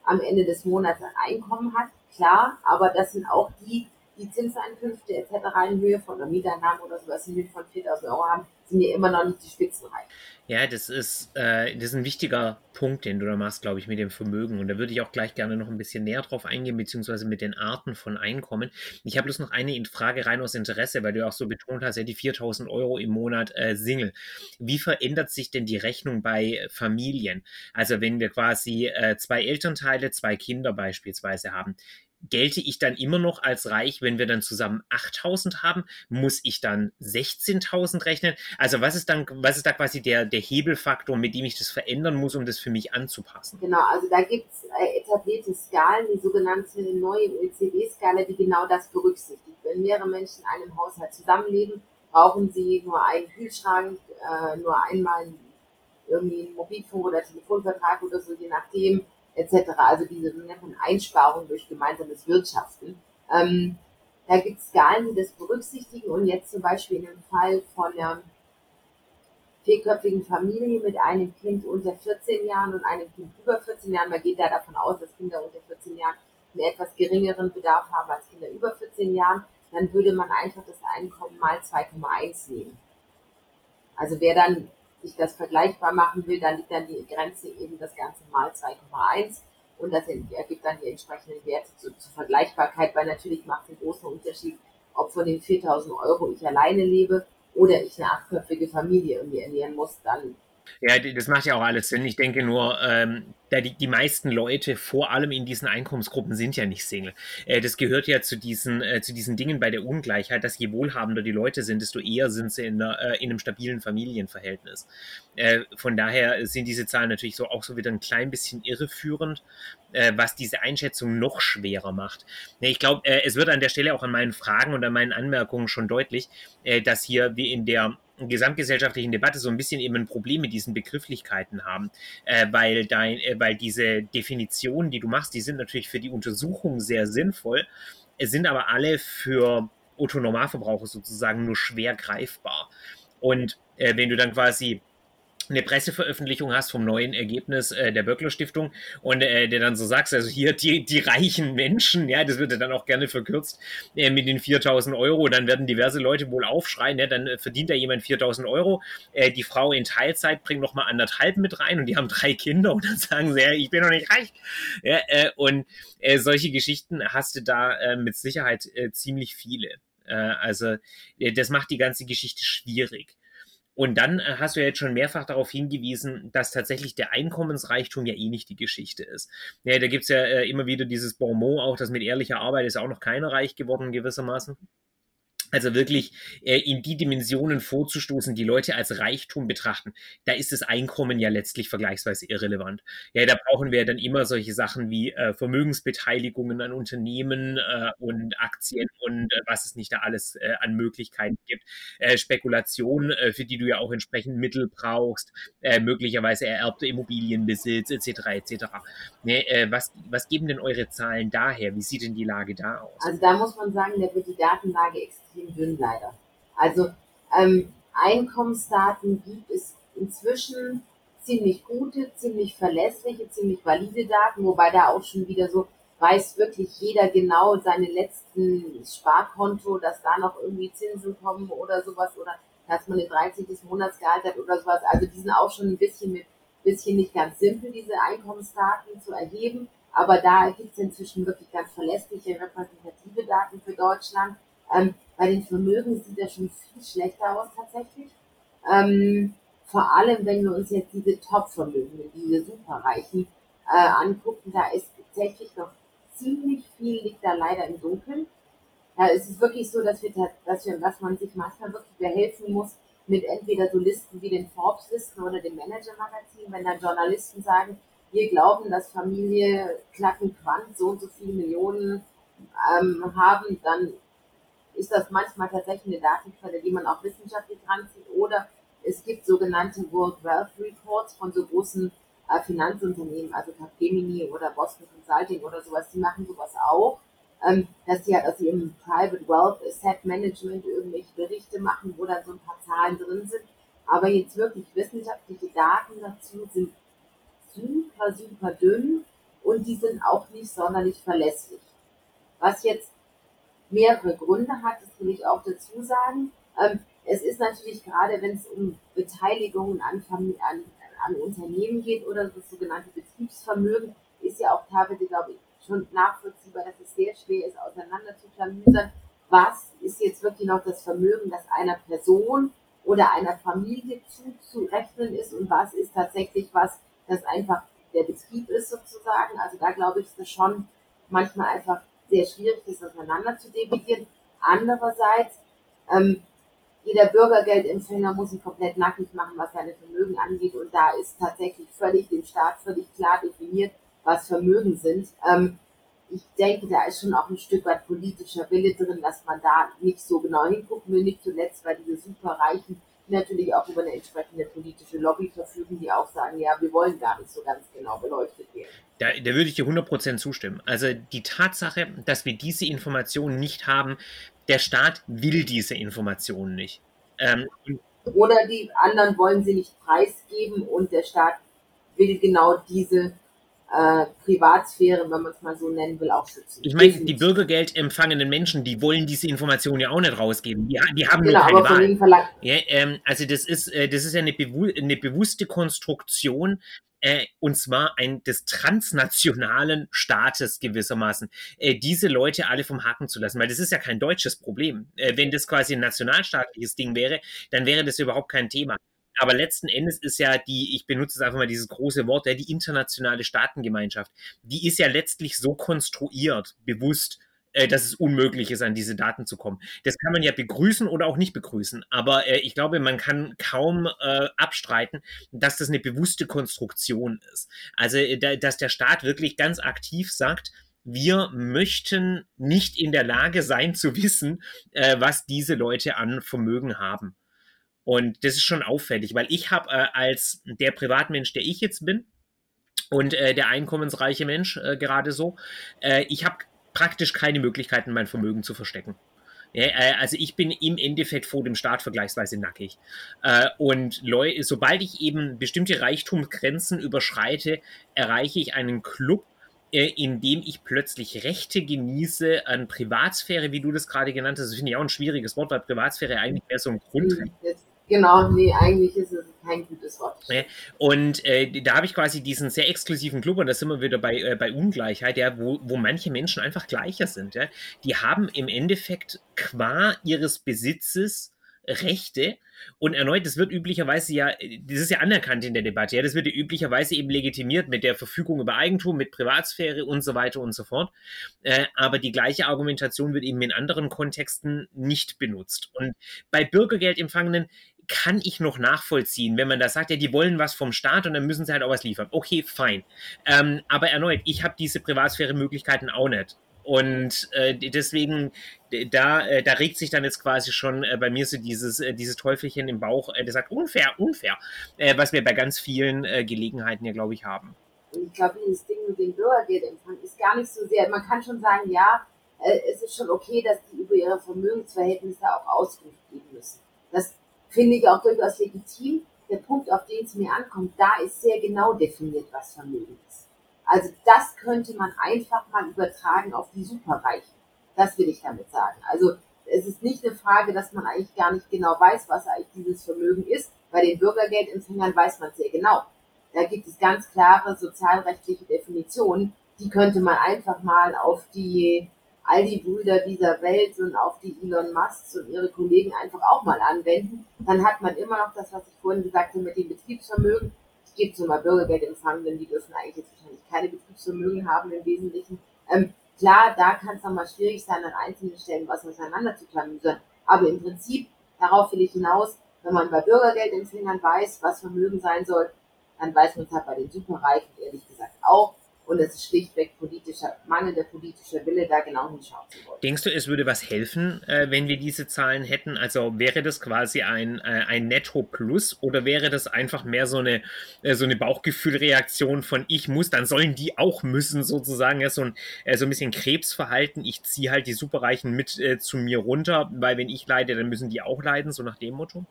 am, Ende des Monats an Einkommen hat, klar, aber das sind auch die, die Zinseinkünfte etc. in Höhe von einer Mieteinnahmen oder sowas in Höhe von 4.000 Euro haben, sind ja immer noch nicht die Spitzenreichen. Ja, das ist, äh, das ist ein wichtiger Punkt, den du da machst, glaube ich, mit dem Vermögen. Und da würde ich auch gleich gerne noch ein bisschen näher drauf eingehen, beziehungsweise mit den Arten von Einkommen. Ich habe bloß noch eine Frage rein aus Interesse, weil du auch so betont hast, ja, die 4000 Euro im Monat äh, Single. Wie verändert sich denn die Rechnung bei Familien? Also wenn wir quasi äh, zwei Elternteile, zwei Kinder beispielsweise haben, gelte ich dann immer noch als reich, wenn wir dann zusammen 8000 haben? Muss ich dann 16.000 rechnen? Also was ist dann, was ist da quasi der, der Hebelfaktor, mit dem ich das verändern muss, um das für mich anzupassen? Genau, also da gibt es äh, etablierte Skalen, die sogenannte neue OECD-Skala, die genau das berücksichtigt. Wenn mehrere Menschen in einem Haushalt zusammenleben, brauchen sie nur einen Kühlschrank, äh, nur einmal irgendwie einen Mobilfunk- oder Telefonvertrag oder so, je nachdem, etc. Also diese sogenannten Einsparungen durch gemeinsames Wirtschaften. Ähm, da gibt es Skalen, die das berücksichtigen und jetzt zum Beispiel in dem Fall von einer vierköpfigen Familie mit einem Kind unter 14 Jahren und einem Kind über 14 Jahren, man geht da davon aus, dass Kinder unter 14 Jahren einen etwas geringeren Bedarf haben als Kinder über 14 Jahren, dann würde man einfach das Einkommen mal 2,1 nehmen. Also wer dann sich das vergleichbar machen will, dann liegt dann die Grenze eben das Ganze mal 2,1 und das ergibt dann die entsprechenden Werte zur, zur Vergleichbarkeit, weil natürlich macht es einen großen Unterschied, ob von den 4000 Euro ich alleine lebe oder ich eine achtköpfige Familie irgendwie ernähren muss, dann ja, das macht ja auch alles Sinn. Ich denke nur, ähm, da die, die meisten Leute, vor allem in diesen Einkommensgruppen, sind ja nicht Single. Äh, das gehört ja zu diesen, äh, zu diesen Dingen bei der Ungleichheit, dass je wohlhabender die Leute sind, desto eher sind sie in, einer, äh, in einem stabilen Familienverhältnis. Äh, von daher sind diese Zahlen natürlich so auch so wieder ein klein bisschen irreführend, äh, was diese Einschätzung noch schwerer macht. Ich glaube, äh, es wird an der Stelle auch an meinen Fragen und an meinen Anmerkungen schon deutlich, dass hier wie in der gesamtgesellschaftlichen Debatte so ein bisschen eben ein Problem mit diesen Begrifflichkeiten haben, äh, weil, dein, äh, weil diese Definitionen, die du machst, die sind natürlich für die Untersuchung sehr sinnvoll, sind aber alle für Autonormalverbraucher sozusagen nur schwer greifbar. Und äh, wenn du dann quasi eine Presseveröffentlichung hast vom neuen Ergebnis äh, der Böckler Stiftung und äh, der dann so sagst, also hier die, die reichen Menschen, ja, das wird ja dann auch gerne verkürzt äh, mit den 4000 Euro, dann werden diverse Leute wohl aufschreien, ja, dann äh, verdient da jemand 4000 Euro, äh, die Frau in Teilzeit bringt noch mal anderthalb mit rein und die haben drei Kinder und dann sagen sie, ja, ich bin noch nicht reich. Ja, äh, und äh, solche Geschichten hast du da äh, mit Sicherheit äh, ziemlich viele. Äh, also äh, das macht die ganze Geschichte schwierig. Und dann äh, hast du ja jetzt schon mehrfach darauf hingewiesen, dass tatsächlich der Einkommensreichtum ja eh nicht die Geschichte ist. Ja, da gibt's ja äh, immer wieder dieses Bonmot, auch das mit ehrlicher Arbeit ist auch noch keiner reich geworden gewissermaßen. Also wirklich äh, in die Dimensionen vorzustoßen, die Leute als Reichtum betrachten, da ist das Einkommen ja letztlich vergleichsweise irrelevant. Ja, da brauchen wir dann immer solche Sachen wie äh, Vermögensbeteiligungen an Unternehmen äh, und Aktien und äh, was es nicht da alles äh, an Möglichkeiten gibt. Äh, Spekulation, für die du ja auch entsprechend Mittel brauchst, möglicherweise ererbte Immobilienbesitz etc. etc. Ne, was, was geben denn eure Zahlen daher? Wie sieht denn die Lage da aus? Also da muss man sagen, da wird die Datenlage extrem extrem dünn leider. Also ähm, Einkommensdaten gibt es inzwischen ziemlich gute, ziemlich verlässliche, ziemlich valide Daten, wobei da auch schon wieder so weiß wirklich jeder genau seine letzten Sparkonto, dass da noch irgendwie Zinsen kommen oder sowas oder dass man ein 30. Monatsgehalt hat oder sowas. Also die sind auch schon ein bisschen mit bisschen nicht ganz simpel, diese Einkommensdaten zu erheben. Aber da gibt es inzwischen wirklich ganz verlässliche, repräsentative Daten für Deutschland. Ähm, bei den Vermögen sieht das schon viel schlechter aus tatsächlich. Ähm, vor allem, wenn wir uns jetzt diese Top-Vermögen, diese Superreichen äh, angucken, da ist tatsächlich noch ziemlich viel liegt da leider im Dunkeln. Ist es wirklich so, dass wir, dass wir, dass man sich manchmal wirklich behelfen muss mit entweder so Listen wie den Forbes-Listen oder dem Manager-Magazin, wenn da Journalisten sagen, wir glauben, dass Familie Klacken Quant so und so viele Millionen ähm, haben, dann ist das manchmal tatsächlich eine Datenquelle, die man auch wissenschaftlich ranzieht oder es gibt sogenannte World Wealth Reports von so großen äh, Finanzunternehmen, also Capgemini oder Boston Consulting oder sowas, die machen sowas auch, ähm, dass die halt aus ihrem Private Wealth Asset Management irgendwelche Berichte machen, wo dann so ein paar Zahlen drin sind. Aber jetzt wirklich wissenschaftliche Daten dazu sind super, super dünn und die sind auch nicht sonderlich verlässlich. Was jetzt mehrere Gründe hat, das will ich auch dazu sagen. Ähm, es ist natürlich gerade, wenn es um Beteiligungen an, an, an Unternehmen geht oder das sogenannte Betriebsvermögen, ist ja auch teilweise, glaube ich, schon nachvollziehbar, dass es sehr schwer ist, auseinander zu klamüsern, was ist jetzt wirklich noch das Vermögen, das einer Person oder einer Familie zuzurechnen ist und was ist tatsächlich was, das einfach der Betrieb ist sozusagen. Also da glaube ich, ist es schon manchmal einfach sehr schwierig, das auseinander zu dividieren. Andererseits, ähm, jeder Bürgergeldempfänger muss sich komplett nackig machen, was seine Vermögen angeht. Und da ist tatsächlich völlig dem Staat völlig klar definiert, was Vermögen sind. Ähm, ich denke, da ist schon auch ein Stück weit politischer Wille drin, dass man da nicht so genau hingucken will. Nicht zuletzt, weil diese Superreichen natürlich auch über eine entsprechende politische Lobby verfügen, die auch sagen, ja, wir wollen gar nicht so ganz genau beleuchtet werden. Da, da würde ich dir 100% zustimmen. Also die Tatsache, dass wir diese Informationen nicht haben, der Staat will diese Informationen nicht. Ähm, Oder die anderen wollen sie nicht preisgeben und der Staat will genau diese äh, Privatsphäre, wenn man es mal so nennen will, auch schützen. Ich meine, die Bürgergeld empfangenden Menschen, die wollen diese Informationen ja auch nicht rausgeben. Die, die haben genau, nur keine Wahl. Ja, ähm, also das ist, äh, das ist ja eine, bewu eine bewusste Konstruktion, äh, und zwar ein des transnationalen Staates gewissermaßen, äh, diese Leute alle vom Haken zu lassen, weil das ist ja kein deutsches Problem. Äh, wenn das quasi ein nationalstaatliches Ding wäre, dann wäre das überhaupt kein Thema. Aber letzten Endes ist ja die, ich benutze jetzt einfach mal dieses große Wort, ja, die internationale Staatengemeinschaft, die ist ja letztlich so konstruiert, bewusst, äh, dass es unmöglich ist, an diese Daten zu kommen. Das kann man ja begrüßen oder auch nicht begrüßen. Aber äh, ich glaube, man kann kaum äh, abstreiten, dass das eine bewusste Konstruktion ist. Also, äh, da, dass der Staat wirklich ganz aktiv sagt, wir möchten nicht in der Lage sein zu wissen, äh, was diese Leute an Vermögen haben. Und das ist schon auffällig, weil ich habe äh, als der Privatmensch, der ich jetzt bin, und äh, der einkommensreiche Mensch äh, gerade so, äh, ich habe praktisch keine Möglichkeiten, mein Vermögen zu verstecken. Ja, äh, also ich bin im Endeffekt vor dem Staat vergleichsweise nackig. Äh, und sobald ich eben bestimmte Reichtumsgrenzen überschreite, erreiche ich einen Club, in dem ich plötzlich Rechte genieße an Privatsphäre, wie du das gerade genannt hast. Das finde ich auch ein schwieriges Wort, weil Privatsphäre eigentlich mehr so ein Grundrecht ist. Genau, nee, eigentlich ist es kein gutes Wort. Und äh, da habe ich quasi diesen sehr exklusiven Club, und da sind wir wieder bei, äh, bei Ungleichheit, ja, wo, wo manche Menschen einfach gleicher sind. Ja. Die haben im Endeffekt qua ihres Besitzes Rechte. Und erneut, das wird üblicherweise ja, das ist ja anerkannt in der Debatte, ja, das wird ja üblicherweise eben legitimiert mit der Verfügung über Eigentum, mit Privatsphäre und so weiter und so fort. Äh, aber die gleiche Argumentation wird eben in anderen Kontexten nicht benutzt. Und bei Bürgergeldempfangenen kann ich noch nachvollziehen, wenn man da sagt, ja, die wollen was vom Staat und dann müssen sie halt auch was liefern. Okay, fein. Ähm, aber erneut, ich habe diese Privatsphäre-Möglichkeiten auch nicht. Und äh, deswegen, da, äh, da regt sich dann jetzt quasi schon äh, bei mir so dieses, äh, dieses Teufelchen im Bauch, äh, der sagt, unfair, unfair, äh, was wir bei ganz vielen Gelegenheiten ja, glaube ich, haben. Ich glaube, dieses Ding mit dem Bürgergeldempfang ist gar nicht so sehr, man kann schon sagen, ja, es ist schon okay, dass die über ihre Vermögensverhältnisse auch Auskunft geben müssen. Das finde ich auch durchaus legitim. Der Punkt, auf den es mir ankommt, da ist sehr genau definiert, was Vermögen ist. Also das könnte man einfach mal übertragen auf die Superreichen. Das will ich damit sagen. Also es ist nicht eine Frage, dass man eigentlich gar nicht genau weiß, was eigentlich dieses Vermögen ist. Bei den Bürgergeldempfängern weiß man sehr genau. Da gibt es ganz klare sozialrechtliche Definitionen. Die könnte man einfach mal auf die all die Brüder dieser Welt und auf die Elon Musk und ihre Kollegen einfach auch mal anwenden, dann hat man immer noch das, was ich vorhin gesagt habe mit dem Betriebsvermögen. Es gibt so mal Bürgergeldempfangenden, die dürfen eigentlich jetzt wahrscheinlich keine Betriebsvermögen haben im Wesentlichen. Ähm, klar, da kann es nochmal schwierig sein, an einzelnen Stellen was auseinander zu klamüsern. Aber im Prinzip, darauf will ich hinaus, wenn man bei Bürgergeldempfängern weiß, was Vermögen sein soll, dann weiß man es halt bei den Superreichen ehrlich gesagt auch. Und es ist schlichtweg politischer, mangelnder politischer Wille, da genau hinschauen zu wollen. Denkst du, es würde was helfen, äh, wenn wir diese Zahlen hätten? Also wäre das quasi ein, äh, ein Netto-Plus oder wäre das einfach mehr so eine, äh, so eine Bauchgefühlreaktion von ich muss, dann sollen die auch müssen sozusagen, ja, so, ein, so ein bisschen Krebsverhalten, ich ziehe halt die Superreichen mit äh, zu mir runter, weil wenn ich leide, dann müssen die auch leiden, so nach dem Motto?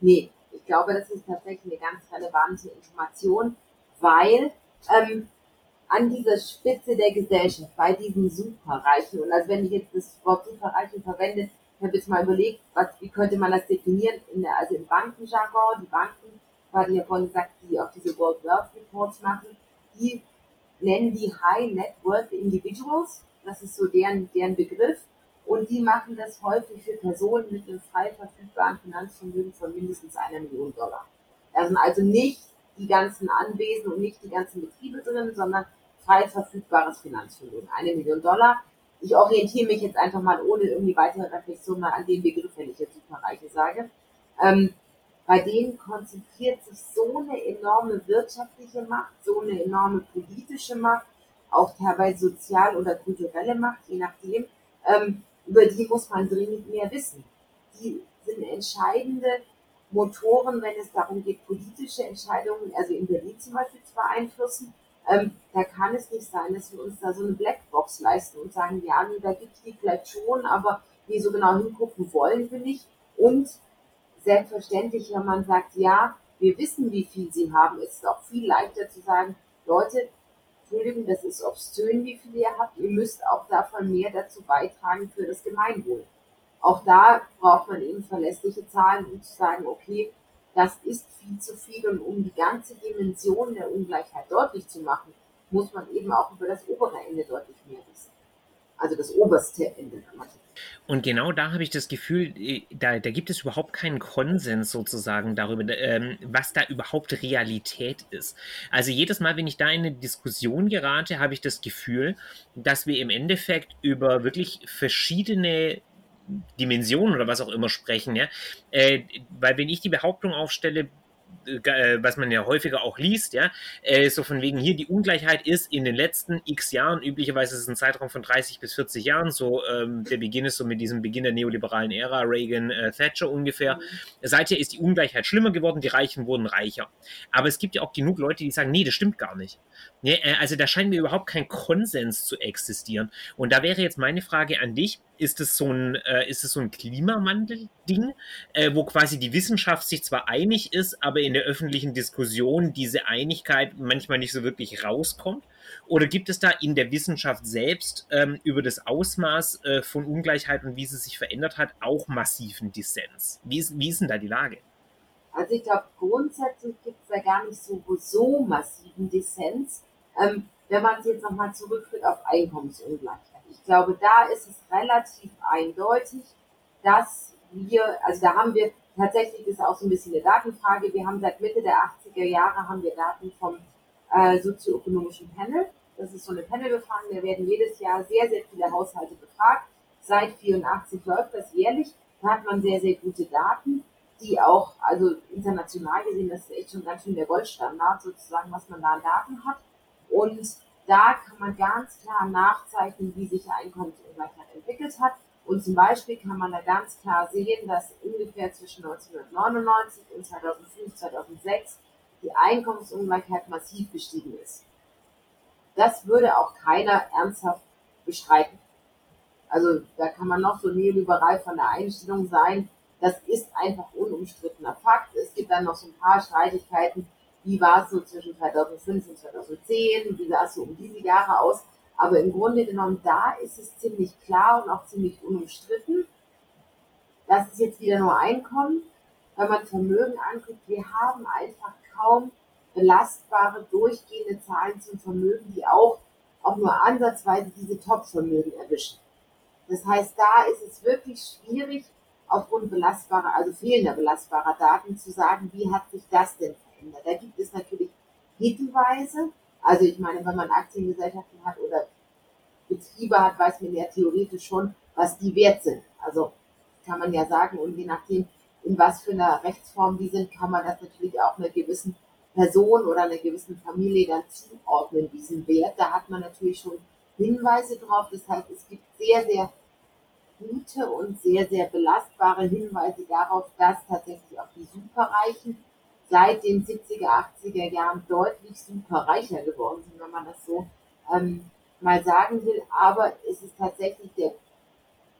Nee, ich glaube, das ist tatsächlich eine ganz relevante Information, weil ähm, an dieser Spitze der Gesellschaft, bei diesen Superreichen. Und also wenn ich jetzt das Wort Superreichen verwende, ich habe jetzt mal überlegt, was, wie könnte man das definieren, in der, also im Bankenjargon, die Banken, weil ja vorhin gesagt, die auch diese World Wealth Reports machen, die nennen die High Net Worth Individuals, das ist so deren, deren Begriff, und die machen das häufig für Personen mit einem frei verfügbaren Finanzvermögen von mindestens einer Million Dollar. Da sind also nicht die ganzen Anwesen und nicht die ganzen Betriebe drin, sondern frei verfügbares Finanzvermögen, eine Million Dollar. Ich orientiere mich jetzt einfach mal ohne irgendwie weitere Reflexion mal an den Begriff, wenn ich jetzt Superreiche sage. Ähm, bei denen konzentriert sich so eine enorme wirtschaftliche Macht, so eine enorme politische Macht, auch teilweise sozial oder kulturelle Macht, je nachdem. Ähm, über die muss man dringend mehr wissen. Die sind entscheidende Motoren, wenn es darum geht, politische Entscheidungen, also in Berlin zum Beispiel zu beeinflussen. Ähm, da kann es nicht sein, dass wir uns da so eine Blackbox leisten und sagen, ja, nee, da gibt es die vielleicht schon, aber wie so genau hingucken wollen wir nicht. Und selbstverständlich, wenn man sagt, ja, wir wissen, wie viel sie haben, ist es auch viel leichter zu sagen, Leute, Entschuldigung, das ist obszön, wie viel ihr habt, ihr müsst auch davon mehr dazu beitragen für das Gemeinwohl. Auch da braucht man eben verlässliche Zahlen, um zu sagen, okay, das ist viel zu viel und um die ganze Dimension der Ungleichheit deutlich zu machen, muss man eben auch über das obere Ende deutlich mehr wissen. Also das oberste Ende. Und genau da habe ich das Gefühl, äh, da, da gibt es überhaupt keinen Konsens sozusagen darüber, ähm, was da überhaupt Realität ist. Also jedes Mal, wenn ich da in eine Diskussion gerate, habe ich das Gefühl, dass wir im Endeffekt über wirklich verschiedene Dimensionen oder was auch immer sprechen, ja. Äh, weil wenn ich die Behauptung aufstelle, äh, was man ja häufiger auch liest, ja, äh, so von wegen hier, die Ungleichheit ist in den letzten x Jahren, üblicherweise ist es ein Zeitraum von 30 bis 40 Jahren, so ähm, der Beginn ist so mit diesem Beginn der neoliberalen Ära, Reagan, äh, Thatcher ungefähr. Seither ist die Ungleichheit schlimmer geworden, die Reichen wurden reicher. Aber es gibt ja auch genug Leute, die sagen, nee, das stimmt gar nicht. Nee, äh, also da scheint mir überhaupt kein Konsens zu existieren. Und da wäre jetzt meine Frage an dich, ist es so ein, äh, ist es so ein Klimawandel-Ding, äh, wo quasi die Wissenschaft sich zwar einig ist, aber in der öffentlichen Diskussion diese Einigkeit manchmal nicht so wirklich rauskommt? Oder gibt es da in der Wissenschaft selbst ähm, über das Ausmaß äh, von Ungleichheit und wie sie sich verändert hat auch massiven Dissens? Wie ist, wie ist denn da die Lage? Also ich glaube, grundsätzlich gibt es da gar nicht so, so massiven Dissens. Ähm, wenn man es jetzt nochmal zurückführt auf Einkommensungleichheit ich glaube, da ist es relativ eindeutig, dass wir, also da haben wir, tatsächlich ist auch so ein bisschen eine Datenfrage, wir haben seit Mitte der 80er Jahre haben wir Daten vom äh, sozioökonomischen Panel. Das ist so eine Panelbefragung, da werden jedes Jahr sehr, sehr viele Haushalte befragt. Seit 84 läuft das jährlich. Da hat man sehr, sehr gute Daten, die auch, also international gesehen, das ist echt schon ganz schön der Goldstandard sozusagen, was man da an Daten hat. Und da kann man ganz klar nachzeichnen, wie sich Einkommensungleichheit entwickelt hat. Und zum Beispiel kann man da ganz klar sehen, dass ungefähr zwischen 1999 und 2005, 2006 die Einkommensungleichheit massiv gestiegen ist. Das würde auch keiner ernsthaft bestreiten. Also da kann man noch so neoliberal von der Einstellung sein. Das ist einfach unumstrittener Fakt. Es gibt dann noch so ein paar Streitigkeiten, wie war es so zwischen 2005 und 2010, wie sah es so um diese Jahre aus. Aber im Grunde genommen, da ist es ziemlich klar und auch ziemlich unumstritten. Das ist jetzt wieder nur Einkommen. Wenn man Vermögen anguckt, wir haben einfach kaum belastbare, durchgehende Zahlen zum Vermögen, die auch, auch nur ansatzweise diese Top-Vermögen erwischen. Das heißt, da ist es wirklich schwierig, aufgrund belastbarer, also fehlender belastbarer Daten zu sagen, wie hat sich das denn verändert. Da gibt es natürlich Hinweise. Also ich meine, wenn man Aktiengesellschaften hat oder Betriebe hat, weiß man ja theoretisch schon, was die wert sind. Also kann man ja sagen und je nachdem, in was für einer Rechtsform die sind, kann man das natürlich auch einer gewissen Person oder einer gewissen Familie dann zuordnen, diesen Wert. Da hat man natürlich schon Hinweise drauf. Das heißt, es gibt sehr, sehr gute und sehr, sehr belastbare Hinweise darauf, dass tatsächlich auch die Superreichen seit den 70er, 80er Jahren deutlich superreicher geworden sind, wenn man das so ähm, mal sagen will. Aber es ist tatsächlich der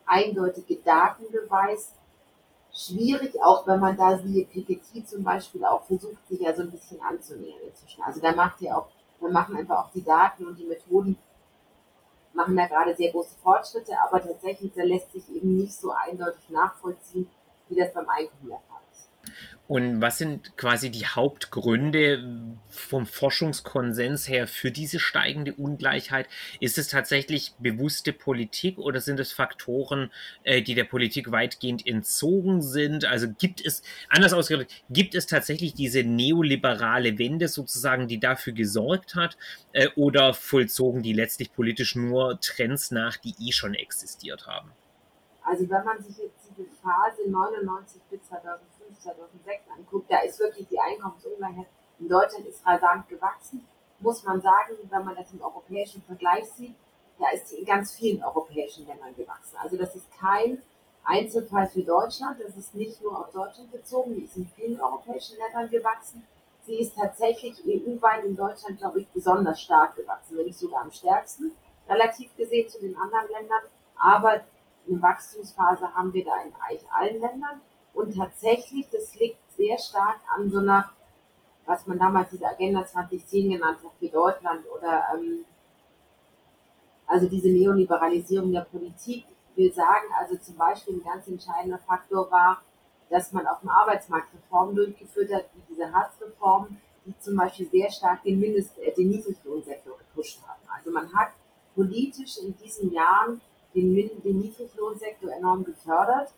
eindeutige Datenbeweis, schwierig, auch wenn man da siehe Piketty zum Beispiel auch versucht, sich ja so ein bisschen anzunähern inzwischen. Also da macht ja auch, da machen einfach auch die Daten und die Methoden machen da gerade sehr große Fortschritte, aber tatsächlich da lässt sich eben nicht so eindeutig nachvollziehen, wie das beim Einkommen der Fall und was sind quasi die Hauptgründe vom Forschungskonsens her für diese steigende Ungleichheit? Ist es tatsächlich bewusste Politik oder sind es Faktoren, äh, die der Politik weitgehend entzogen sind? Also gibt es, anders ausgedrückt, gibt es tatsächlich diese neoliberale Wende sozusagen, die dafür gesorgt hat? Äh, oder vollzogen die letztlich politisch nur Trends nach, die eh schon existiert haben? Also wenn man sich jetzt diese Phase 99 bis 2005, 2006 anguckt, da ist wirklich die Einkommensungleichheit in Deutschland ist rasant gewachsen. Muss man sagen, wenn man das im europäischen Vergleich sieht, da ist sie in ganz vielen europäischen Ländern gewachsen. Also das ist kein Einzelfall für Deutschland, das ist nicht nur auf Deutschland bezogen, die ist in vielen europäischen Ländern gewachsen. Sie ist tatsächlich EU-weit in Deutschland, glaube ich, besonders stark gewachsen, wenn nicht sogar am stärksten, relativ gesehen zu den anderen Ländern. Aber eine Wachstumsphase haben wir da in eigentlich allen Ländern. Und tatsächlich, das liegt sehr stark an so einer, was man damals diese Agenda 2010 genannt hat für Deutschland oder ähm, also diese Neoliberalisierung der Politik will sagen, also zum Beispiel ein ganz entscheidender Faktor war, dass man auf dem Arbeitsmarkt Reformen durchgeführt hat, wie diese Hartz-Reformen, die zum Beispiel sehr stark den Mindest, äh, den Niedriglohnsektor gepusht haben. Also man hat politisch in diesen Jahren den, den Niedriglohnsektor enorm gefördert.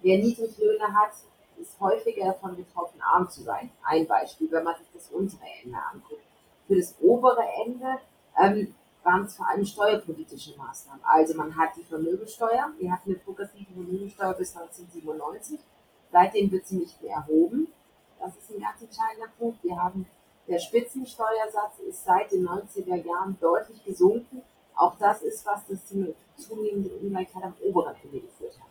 Wer Niedriglöhne hat, ist häufiger davon betroffen, arm zu sein. Ein Beispiel, wenn man sich das untere Ende anguckt. Für das obere Ende ähm, waren es vor allem steuerpolitische Maßnahmen. Also man hat die Vermögensteuer, wir hatten eine progressive Vermögensteuer bis 1997. Seitdem wird sie nicht mehr erhoben. Das ist ein ganz entscheidender Punkt. Wir haben der Spitzensteuersatz ist seit den 90er Jahren deutlich gesunken. Auch das ist was, das zunehmende Ungleichheit am oberen Ende geführt hat.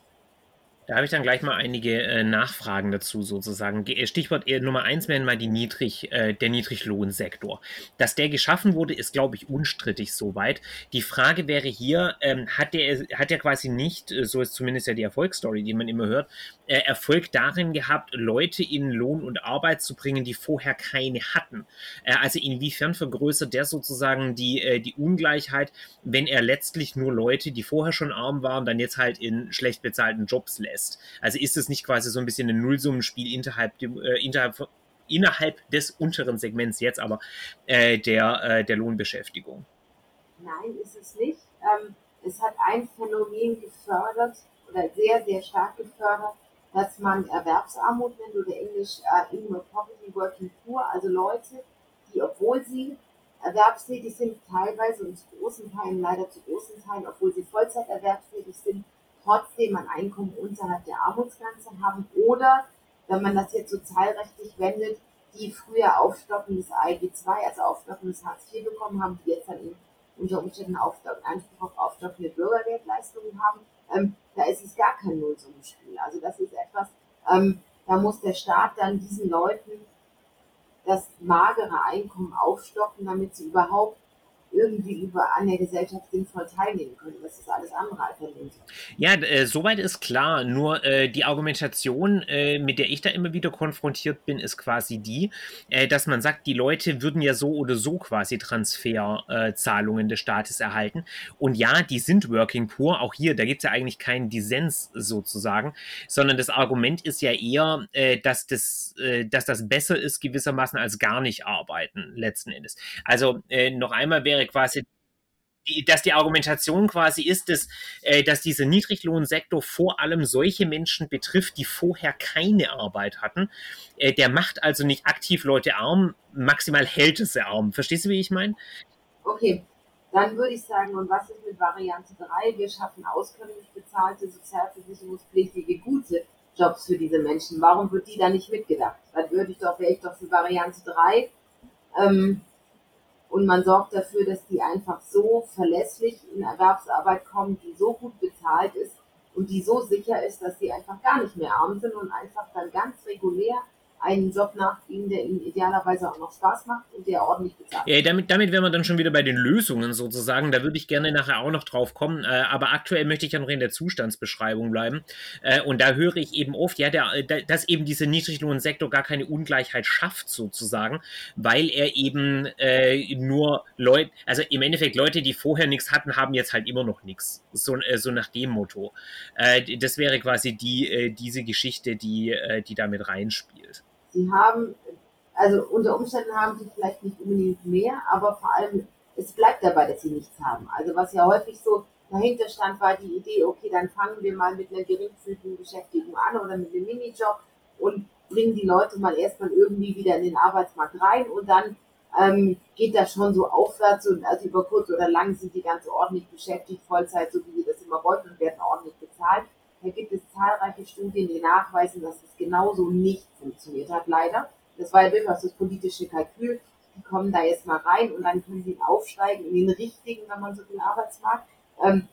Da habe ich dann gleich mal einige äh, Nachfragen dazu sozusagen. Äh, Stichwort äh, Nummer eins wäre mal die Niedrig, äh, der Niedriglohnsektor. Dass der geschaffen wurde, ist, glaube ich, unstrittig soweit. Die Frage wäre hier, ähm, hat der hat der quasi nicht, äh, so ist zumindest ja die Erfolgsstory, die man immer hört, äh, Erfolg darin gehabt, Leute in Lohn und Arbeit zu bringen, die vorher keine hatten. also inwiefern vergrößert der sozusagen die, die Ungleichheit, wenn er letztlich nur Leute, die vorher schon arm waren, dann jetzt halt in schlecht bezahlten Jobs lässt? Lässt. Also ist es nicht quasi so ein bisschen ein Nullsummenspiel innerhalb, äh, innerhalb, innerhalb des unteren Segments jetzt aber äh, der, äh, der Lohnbeschäftigung? Nein, ist es nicht. Ähm, es hat ein Phänomen gefördert oder sehr, sehr stark gefördert, dass man Erwerbsarmut nennt oder Englisch uh, Inward Poverty Working Poor, also Leute, die, obwohl sie erwerbstätig sind, teilweise und zu großen Teilen, leider zu großen Teilen, obwohl sie Vollzeit erwerbstätig sind, trotzdem ein Einkommen unterhalb der Armutsgrenze haben oder, wenn man das jetzt so zahlrechtlich wendet, die früher Aufstocken des ALG 2, also Aufstocken des Hartz IV bekommen haben, die jetzt dann eben unter Umständen Aufstock, Anspruch auf aufstockende Bürgergeldleistungen haben, ähm, da ist es gar kein Nullsummenspiel. Also das ist etwas, ähm, da muss der Staat dann diesen Leuten das magere Einkommen aufstocken, damit sie überhaupt irgendwie über an der Gesellschaft sinnvoll teilnehmen können. Das ist alles andere als erlöse. Ja, äh, soweit ist klar. Nur äh, die Argumentation, äh, mit der ich da immer wieder konfrontiert bin, ist quasi die, äh, dass man sagt, die Leute würden ja so oder so quasi Transferzahlungen des Staates erhalten. Und ja, die sind Working Poor. Auch hier, da gibt es ja eigentlich keinen Dissens sozusagen, sondern das Argument ist ja eher, äh, dass, das, äh, dass das besser ist gewissermaßen als gar nicht arbeiten, letzten Endes. Also noch einmal wäre wäre quasi die, dass die Argumentation quasi ist, dass, äh, dass dieser Niedriglohnsektor vor allem solche Menschen betrifft, die vorher keine Arbeit hatten. Äh, der macht also nicht aktiv Leute arm, maximal hält es sie arm. Verstehst du, wie ich meine? Okay, dann würde ich sagen, und was ist mit Variante 3? Wir schaffen auskömmlich bezahlte, sozialversicherungspflichtige, gute Jobs für diese Menschen. Warum wird die da nicht mitgedacht? Dann würde ich doch, wäre ich doch für Variante 3. Ähm, und man sorgt dafür, dass die einfach so verlässlich in Erwerbsarbeit kommen, die so gut bezahlt ist und die so sicher ist, dass sie einfach gar nicht mehr arm sind und einfach dann ganz regulär einen Job nachgehen, der ihnen idealerweise auch noch Spaß macht und der ordentlich bezahlt. Ja, damit, damit wären wir dann schon wieder bei den Lösungen sozusagen. Da würde ich gerne nachher auch noch drauf kommen. Äh, aber aktuell möchte ich ja noch in der Zustandsbeschreibung bleiben. Äh, und da höre ich eben oft, ja, der, dass eben dieser Niedriglohnsektor gar keine Ungleichheit schafft sozusagen, weil er eben äh, nur Leute, also im Endeffekt Leute, die vorher nichts hatten, haben jetzt halt immer noch nichts. So, äh, so nach dem Motto. Das wäre quasi die, diese Geschichte, die, die damit reinspielt. Sie haben, also unter Umständen haben sie vielleicht nicht unbedingt mehr, aber vor allem, es bleibt dabei, dass sie nichts haben. Also was ja häufig so dahinter stand, war die Idee, okay, dann fangen wir mal mit einer geringfügigen Beschäftigung an oder mit einem Minijob und bringen die Leute mal erstmal irgendwie wieder in den Arbeitsmarkt rein und dann ähm, geht das schon so aufwärts und also über kurz oder lang sind die ganz ordentlich beschäftigt, Vollzeit, so wie sie das immer wollten und werden ordentlich bezahlt. Da gibt es zahlreiche Studien, die nachweisen, dass es genauso nicht funktioniert hat, leider. Das war ja durchaus das politische Kalkül. Die kommen da jetzt mal rein und dann können sie aufsteigen in den richtigen, wenn man so will, Arbeitsmarkt. Ähm,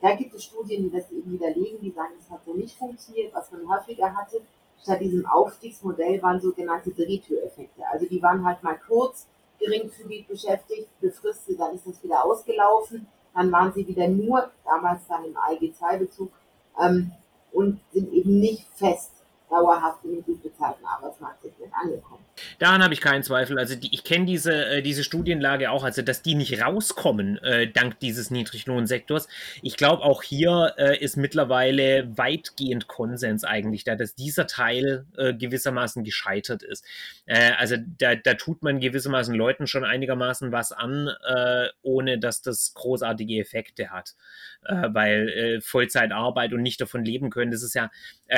da gibt es Studien, die das eben widerlegen, die sagen, es hat so nicht funktioniert, was man häufiger hatte. Statt diesem Aufstiegsmodell waren sogenannte Drehtüreffekte. Also die waren halt mal kurz geringfügig beschäftigt, befristet, dann ist das wieder ausgelaufen. Dann waren sie wieder nur, damals dann im AEG-2-Bezug, ähm, und sind eben nicht fest dauerhaft in den gut bezahlten Arbeitsmarktsegment angekommen. Daran habe ich keinen Zweifel. Also die, ich kenne diese, äh, diese Studienlage auch, also dass die nicht rauskommen äh, dank dieses Niedriglohnsektors. Ich glaube, auch hier äh, ist mittlerweile weitgehend Konsens eigentlich da, dass dieser Teil äh, gewissermaßen gescheitert ist. Äh, also da, da tut man gewissermaßen Leuten schon einigermaßen was an, äh, ohne dass das großartige Effekte hat. weil Vollzeitarbeit und nicht davon leben können, das ist ja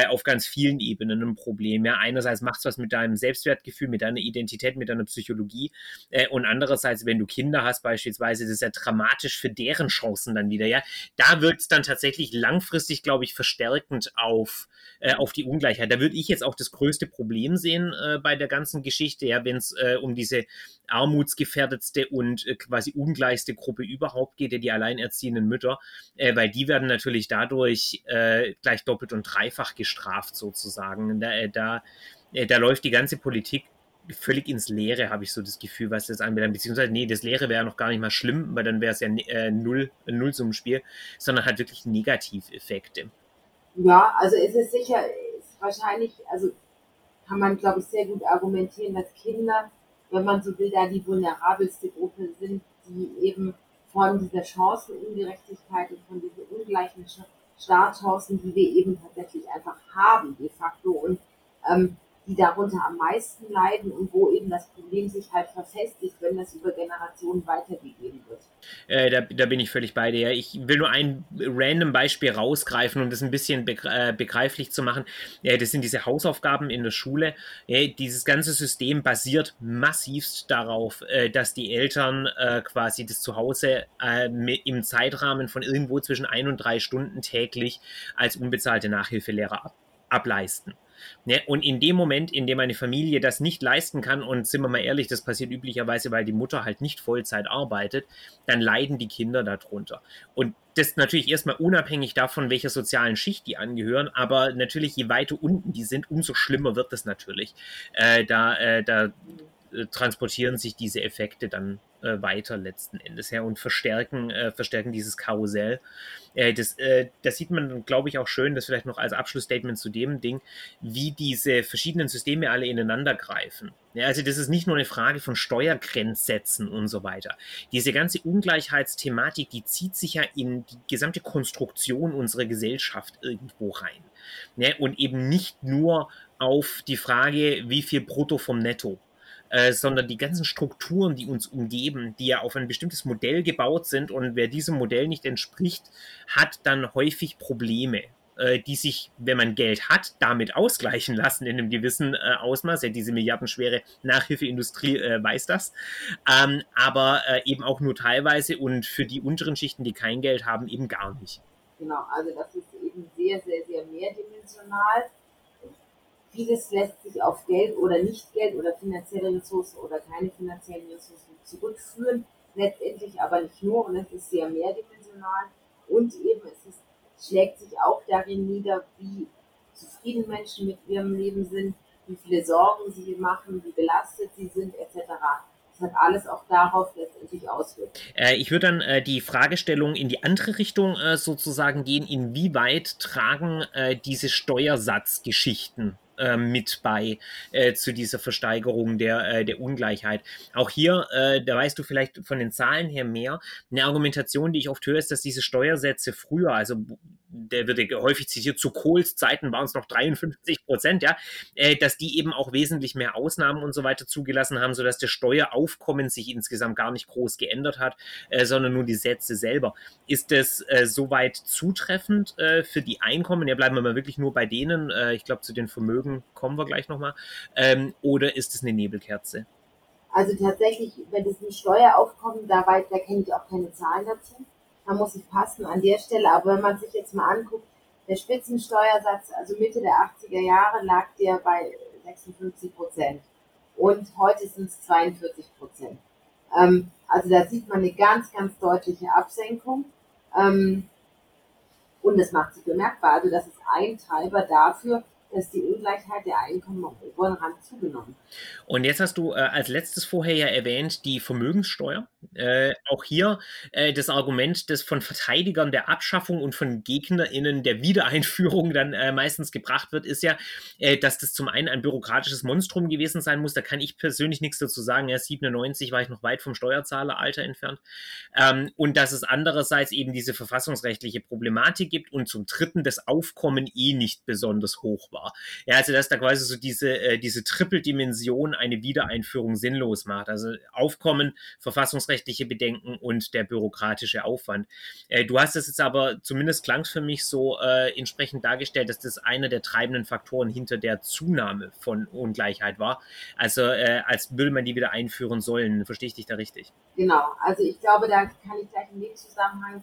auf ganz vielen Ebenen ein Problem. Ja, einerseits macht es was mit deinem Selbstwertgefühl, mit deiner Identität, mit deiner Psychologie äh, und andererseits, wenn du Kinder hast beispielsweise, das ist ja dramatisch für deren Chancen dann wieder. Ja, da wirkt es dann tatsächlich langfristig, glaube ich, verstärkend auf äh, auf die Ungleichheit. Da würde ich jetzt auch das größte Problem sehen äh, bei der ganzen Geschichte, ja, wenn es äh, um diese armutsgefährdetste und äh, quasi ungleichste Gruppe überhaupt geht, ja, die alleinerziehenden Mütter, äh, weil die werden natürlich dadurch gleich doppelt und dreifach gestraft sozusagen. Da, da, da läuft die ganze Politik völlig ins Leere, habe ich so das Gefühl, was das anbelangt. Beziehungsweise, nee, das Leere wäre noch gar nicht mal schlimm, weil dann wäre es ja äh, null, ein Nullsummenspiel, sondern hat wirklich Negativeffekte. Ja, also ist es sicher, ist wahrscheinlich, also kann man, glaube ich, sehr gut argumentieren, dass Kinder, wenn man so will, da die vulnerabelste Gruppe sind, die eben von dieser Chancenungerechtigkeit und von diesen ungleichen Startchancen, die wir eben tatsächlich einfach haben, de facto, und ähm, die darunter am meisten leiden und wo eben das Problem sich halt verfestigt, wenn das über Generationen weitergegeben wird. Äh, da, da, bin ich völlig bei dir. Ich will nur ein random Beispiel rausgreifen, um das ein bisschen äh, begreiflich zu machen. Äh, das sind diese Hausaufgaben in der Schule. dieses ganze System basiert massivst darauf, äh, dass die Eltern äh, quasi das Zuhause äh, im Zeitrahmen von irgendwo zwischen ein und drei Stunden täglich als unbezahlte Nachhilfelehrer ab ableisten. Ne? Und in dem Moment, in dem eine Familie das nicht leisten kann, und sind wir mal ehrlich, das passiert üblicherweise, weil die Mutter halt nicht Vollzeit arbeitet, dann leiden die Kinder darunter. Und das natürlich erstmal unabhängig davon, welcher sozialen Schicht die angehören, aber natürlich, je weiter unten die sind, umso schlimmer wird das natürlich. Äh, da, äh, da äh, transportieren sich diese Effekte dann äh, weiter letzten Endes her und verstärken, äh, verstärken dieses Karussell. Äh, das, äh, das sieht man, glaube ich, auch schön, das vielleicht noch als Abschlussstatement zu dem Ding, wie diese verschiedenen Systeme alle ineinander greifen. Ja, also das ist nicht nur eine Frage von Steuergrenzsätzen und so weiter. Diese ganze Ungleichheitsthematik, die zieht sich ja in die gesamte Konstruktion unserer Gesellschaft irgendwo rein. Ja, und eben nicht nur auf die Frage, wie viel brutto vom Netto äh, sondern die ganzen Strukturen, die uns umgeben, die ja auf ein bestimmtes Modell gebaut sind und wer diesem Modell nicht entspricht, hat dann häufig Probleme äh, die sich, wenn man Geld hat, damit ausgleichen lassen in einem gewissen äh, Ausmaß. Ja, diese milliardenschwere Nachhilfeindustrie äh, weiß das. Ähm, aber äh, eben auch nur teilweise und für die unteren Schichten, die kein Geld haben, eben gar nicht. Genau, also das ist eben sehr, sehr, sehr mehrdimensional. Vieles lässt sich auf Geld oder nicht Geld oder finanzielle Ressourcen oder keine finanziellen Ressourcen zurückführen, letztendlich aber nicht nur und es ist sehr mehrdimensional und eben es ist, schlägt sich auch darin nieder, wie zufrieden Menschen mit ihrem Leben sind, wie viele Sorgen sie machen, wie belastet sie sind etc hat alles auch darauf letztendlich Auswirkungen. Äh, ich würde dann äh, die Fragestellung in die andere Richtung äh, sozusagen gehen. Inwieweit tragen äh, diese Steuersatzgeschichten äh, mit bei äh, zu dieser Versteigerung der, äh, der Ungleichheit. Auch hier, äh, da weißt du vielleicht von den Zahlen her mehr. Eine Argumentation, die ich oft höre, ist, dass diese Steuersätze früher, also der wird häufig zitiert, zu Kohls Zeiten waren es noch 53 Prozent, ja, äh, dass die eben auch wesentlich mehr Ausnahmen und so weiter zugelassen haben, sodass der Steueraufkommen sich insgesamt gar nicht groß geändert hat, äh, sondern nur die Sätze selber. Ist das äh, soweit zutreffend äh, für die Einkommen? Ja, bleiben wir mal wirklich nur bei denen. Äh, ich glaube, zu den Vermögen kommen wir gleich nochmal. Ähm, oder ist es eine Nebelkerze? Also tatsächlich, wenn es ein Steueraufkommen, da, da kenne ich auch keine Zahlen dazu man muss sich passen an der Stelle. Aber wenn man sich jetzt mal anguckt, der Spitzensteuersatz, also Mitte der 80er Jahre, lag der bei 56 Prozent. Und heute sind es 42 Prozent. Ähm, also da sieht man eine ganz, ganz deutliche Absenkung. Ähm, und das macht sich bemerkbar. Also das ist ein Treiber dafür, dass die Ungleichheit der Einkommen am oberen Rand zugenommen. Und jetzt hast du äh, als letztes vorher ja erwähnt die Vermögenssteuer. Äh, auch hier äh, das Argument, das von Verteidigern der Abschaffung und von GegnerInnen der Wiedereinführung dann äh, meistens gebracht wird, ist ja, äh, dass das zum einen ein bürokratisches Monstrum gewesen sein muss. Da kann ich persönlich nichts dazu sagen. Ja, 97 war ich noch weit vom Steuerzahleralter entfernt. Ähm, und dass es andererseits eben diese verfassungsrechtliche Problematik gibt und zum dritten das Aufkommen eh nicht besonders hoch war. Ja, also dass da quasi so diese, äh, diese Trippeldimension eine Wiedereinführung sinnlos macht. Also Aufkommen, verfassungsrechtliche Bedenken und der bürokratische Aufwand. Äh, du hast es jetzt aber, zumindest klang für mich so äh, entsprechend dargestellt, dass das einer der treibenden Faktoren hinter der Zunahme von Ungleichheit war. Also äh, als würde man die wieder einführen sollen. Verstehe ich dich da richtig? Genau, also ich glaube, da kann ich gleich in dem Zusammenhang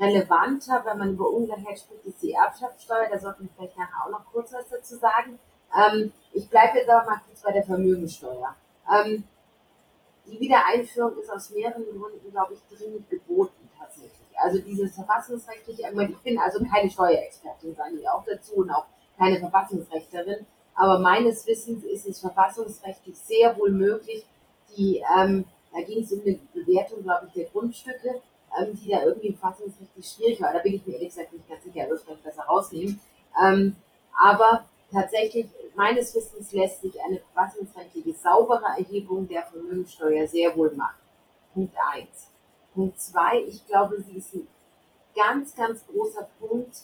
relevanter, wenn man über Ungleichheit spricht, ist die Erbschaftssteuer. Da sollten wir vielleicht nachher auch noch kurz was dazu sagen. Ähm, ich bleibe jetzt aber mal kurz bei der Vermögensteuer. Ähm, die Wiedereinführung ist aus mehreren Gründen, glaube ich, dringend geboten tatsächlich. Also dieses verfassungsrechtliche, ich bin also keine Steuerexpertin, sage ich auch dazu, und auch keine Verfassungsrechterin, aber meines Wissens ist es verfassungsrechtlich sehr wohl möglich, die, ähm, da ging es um eine Bewertung, glaube ich, der Grundstücke, ähm, die da irgendwie verfassungsrechtlich schwierig war. Da bin ich mir ehrlich gesagt nicht ganz sicher, das kann ich besser rausnehmen. Ähm, aber tatsächlich, meines Wissens lässt sich eine verfassungsrechtliche saubere Erhebung der Vermögensteuer sehr wohl machen. Punkt 1. Punkt 2, ich glaube, sie ist ein ganz, ganz großer Punkt,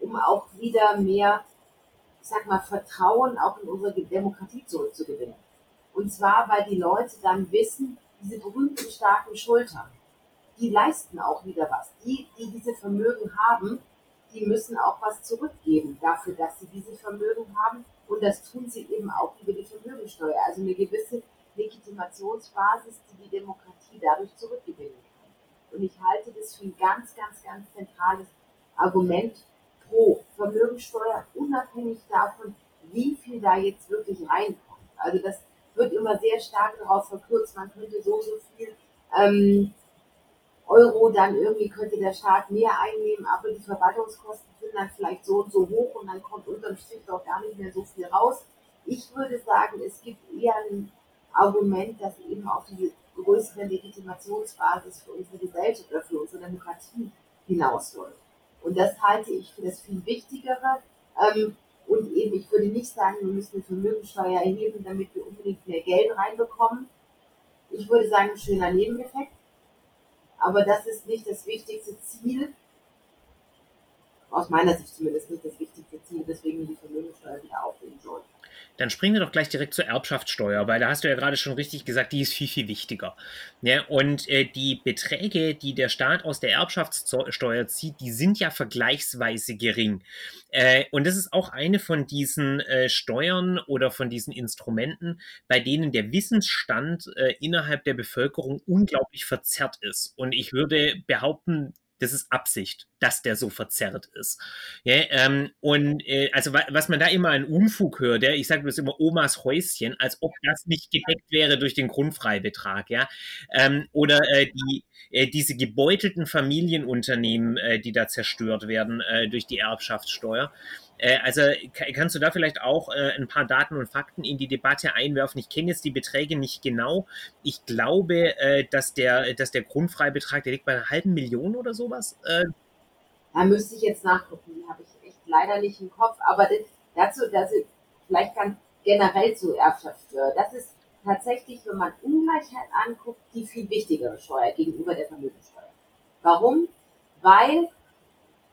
um auch wieder mehr, ich sag mal, Vertrauen auch in unsere Demokratie zurückzugewinnen. Und zwar, weil die Leute dann wissen, diese berühmten starken Schultern, die leisten auch wieder was. Die, die diese Vermögen haben, die müssen auch was zurückgeben dafür, dass sie diese Vermögen haben. Und das tun sie eben auch über die Vermögensteuer. Also eine gewisse Legitimationsbasis, die die Demokratie dadurch zurückgewinnen kann. Und ich halte das für ein ganz, ganz, ganz zentrales Argument pro Vermögensteuer, unabhängig davon, wie viel da jetzt wirklich reinkommt. Also das wird immer sehr stark darauf verkürzt, man könnte so, so viel ähm, Euro, dann irgendwie könnte der Staat mehr einnehmen, aber die Verwaltungskosten sind dann vielleicht so und so hoch und dann kommt unterm Strich doch gar nicht mehr so viel raus. Ich würde sagen, es gibt eher ein Argument, das eben auf diese größere Legitimationsbasis für unsere Gesellschaft oder für unsere Demokratie hinausläuft. Und das halte ich für das viel Wichtigere. Ähm, und eben, ich würde nicht sagen, wir müssen eine Vermögensteuer erheben, damit wir unbedingt mehr Geld reinbekommen. Ich würde sagen, ein schöner Nebeneffekt. Aber das ist nicht das wichtigste Ziel, aus meiner Sicht zumindest nicht das wichtigste Ziel, weswegen die Vermögensteuer wieder aufnehmen soll. Dann springen wir doch gleich direkt zur Erbschaftssteuer, weil da hast du ja gerade schon richtig gesagt, die ist viel, viel wichtiger. Ja, und äh, die Beträge, die der Staat aus der Erbschaftssteuer zieht, die sind ja vergleichsweise gering. Äh, und das ist auch eine von diesen äh, Steuern oder von diesen Instrumenten, bei denen der Wissensstand äh, innerhalb der Bevölkerung unglaublich verzerrt ist. Und ich würde behaupten, Das ist Absicht, dass der so verzerrt ist. Ja, ähm, und äh, also was man da immer an Unfug hört, ja, ich sage das immer Omas Häuschen, als ob das nicht gedeckt wäre durch den Grundfreibetrag, ja. Ähm, oder äh, die, äh, diese gebeutelten Familienunternehmen, äh, die da zerstört werden äh, durch die Erbschaftssteuer. Äh, also kannst du da vielleicht auch äh, ein paar Daten und Fakten in die Debatte einwerfen? Ich kenne jetzt die Beträge nicht genau. Ich glaube, äh, dass, der, dass der Grundfreibetrag, der liegt bei einer halben Million oder sowas. Da müsste ich jetzt nachgucken, habe ich echt leider nicht im Kopf. Aber das, dazu, dass ich vielleicht ganz generell zu Erbschaftssteuer. Das ist tatsächlich, wenn man Ungleichheit anguckt, die viel wichtigere Steuer gegenüber der Vermögenssteuer. Warum? Weil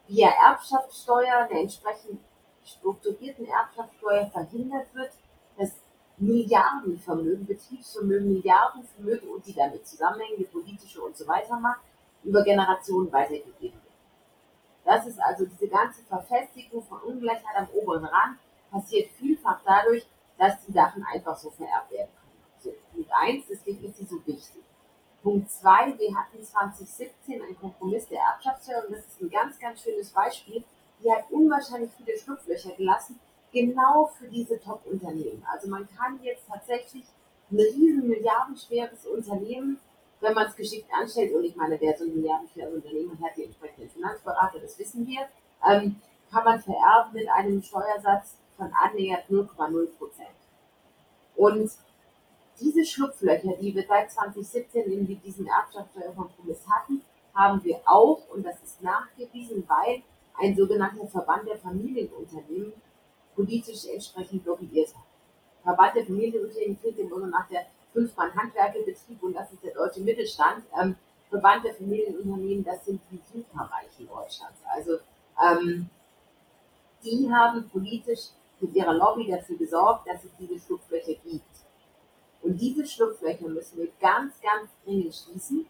via Erbschaftssteuer eine entsprechend strukturierten Erbschaftssteuer verhindert wird, dass Milliardenvermögen, Betriebsvermögen, Milliardenvermögen und die damit zusammenhängende politische und so weiter Macht über Generationen weitergegeben wird. Das ist also diese ganze Verfestigung von Ungleichheit am oberen Rand passiert vielfach dadurch, dass die Sachen einfach so vererbt werden können. So, Punkt eins, deswegen ist sie so wichtig. Punkt zwei, wir hatten 2017 einen Kompromiss der Erbschaftssteuer und das ist ein ganz, ganz schönes Beispiel, die hat unwahrscheinlich viele Schlupflöcher gelassen, genau für diese Top-Unternehmen. Also man kann jetzt tatsächlich ein riesen milliardenschweres Unternehmen, wenn man es geschickt anstellt, und ich meine, wer so ein milliardenschweres Unternehmen hat, die entsprechenden Finanzberater, das wissen wir, ähm, kann man vererben mit einem Steuersatz von annähernd 0,0 Prozent. Und diese Schlupflöcher, die wir seit 2017 in diesem Erbschaftssteuerkompromiss hatten, haben wir auch, und das ist nachgewiesen, weil ein sogenannter Verband der Familienunternehmen politisch entsprechend lobbyiert hat. Verband der Familienunternehmen klingt immer so nach der Fünf-Mann-Handwerkebetrieb und das ist der deutsche Mittelstand. Ähm, Verband der Familienunternehmen, das sind die Superreichen Deutschlands. Also ähm, die haben politisch mit ihrer Lobby dafür gesorgt, dass es diese Schlupflöcher gibt. Und diese Schlupflöcher müssen wir ganz, ganz dringend schließen.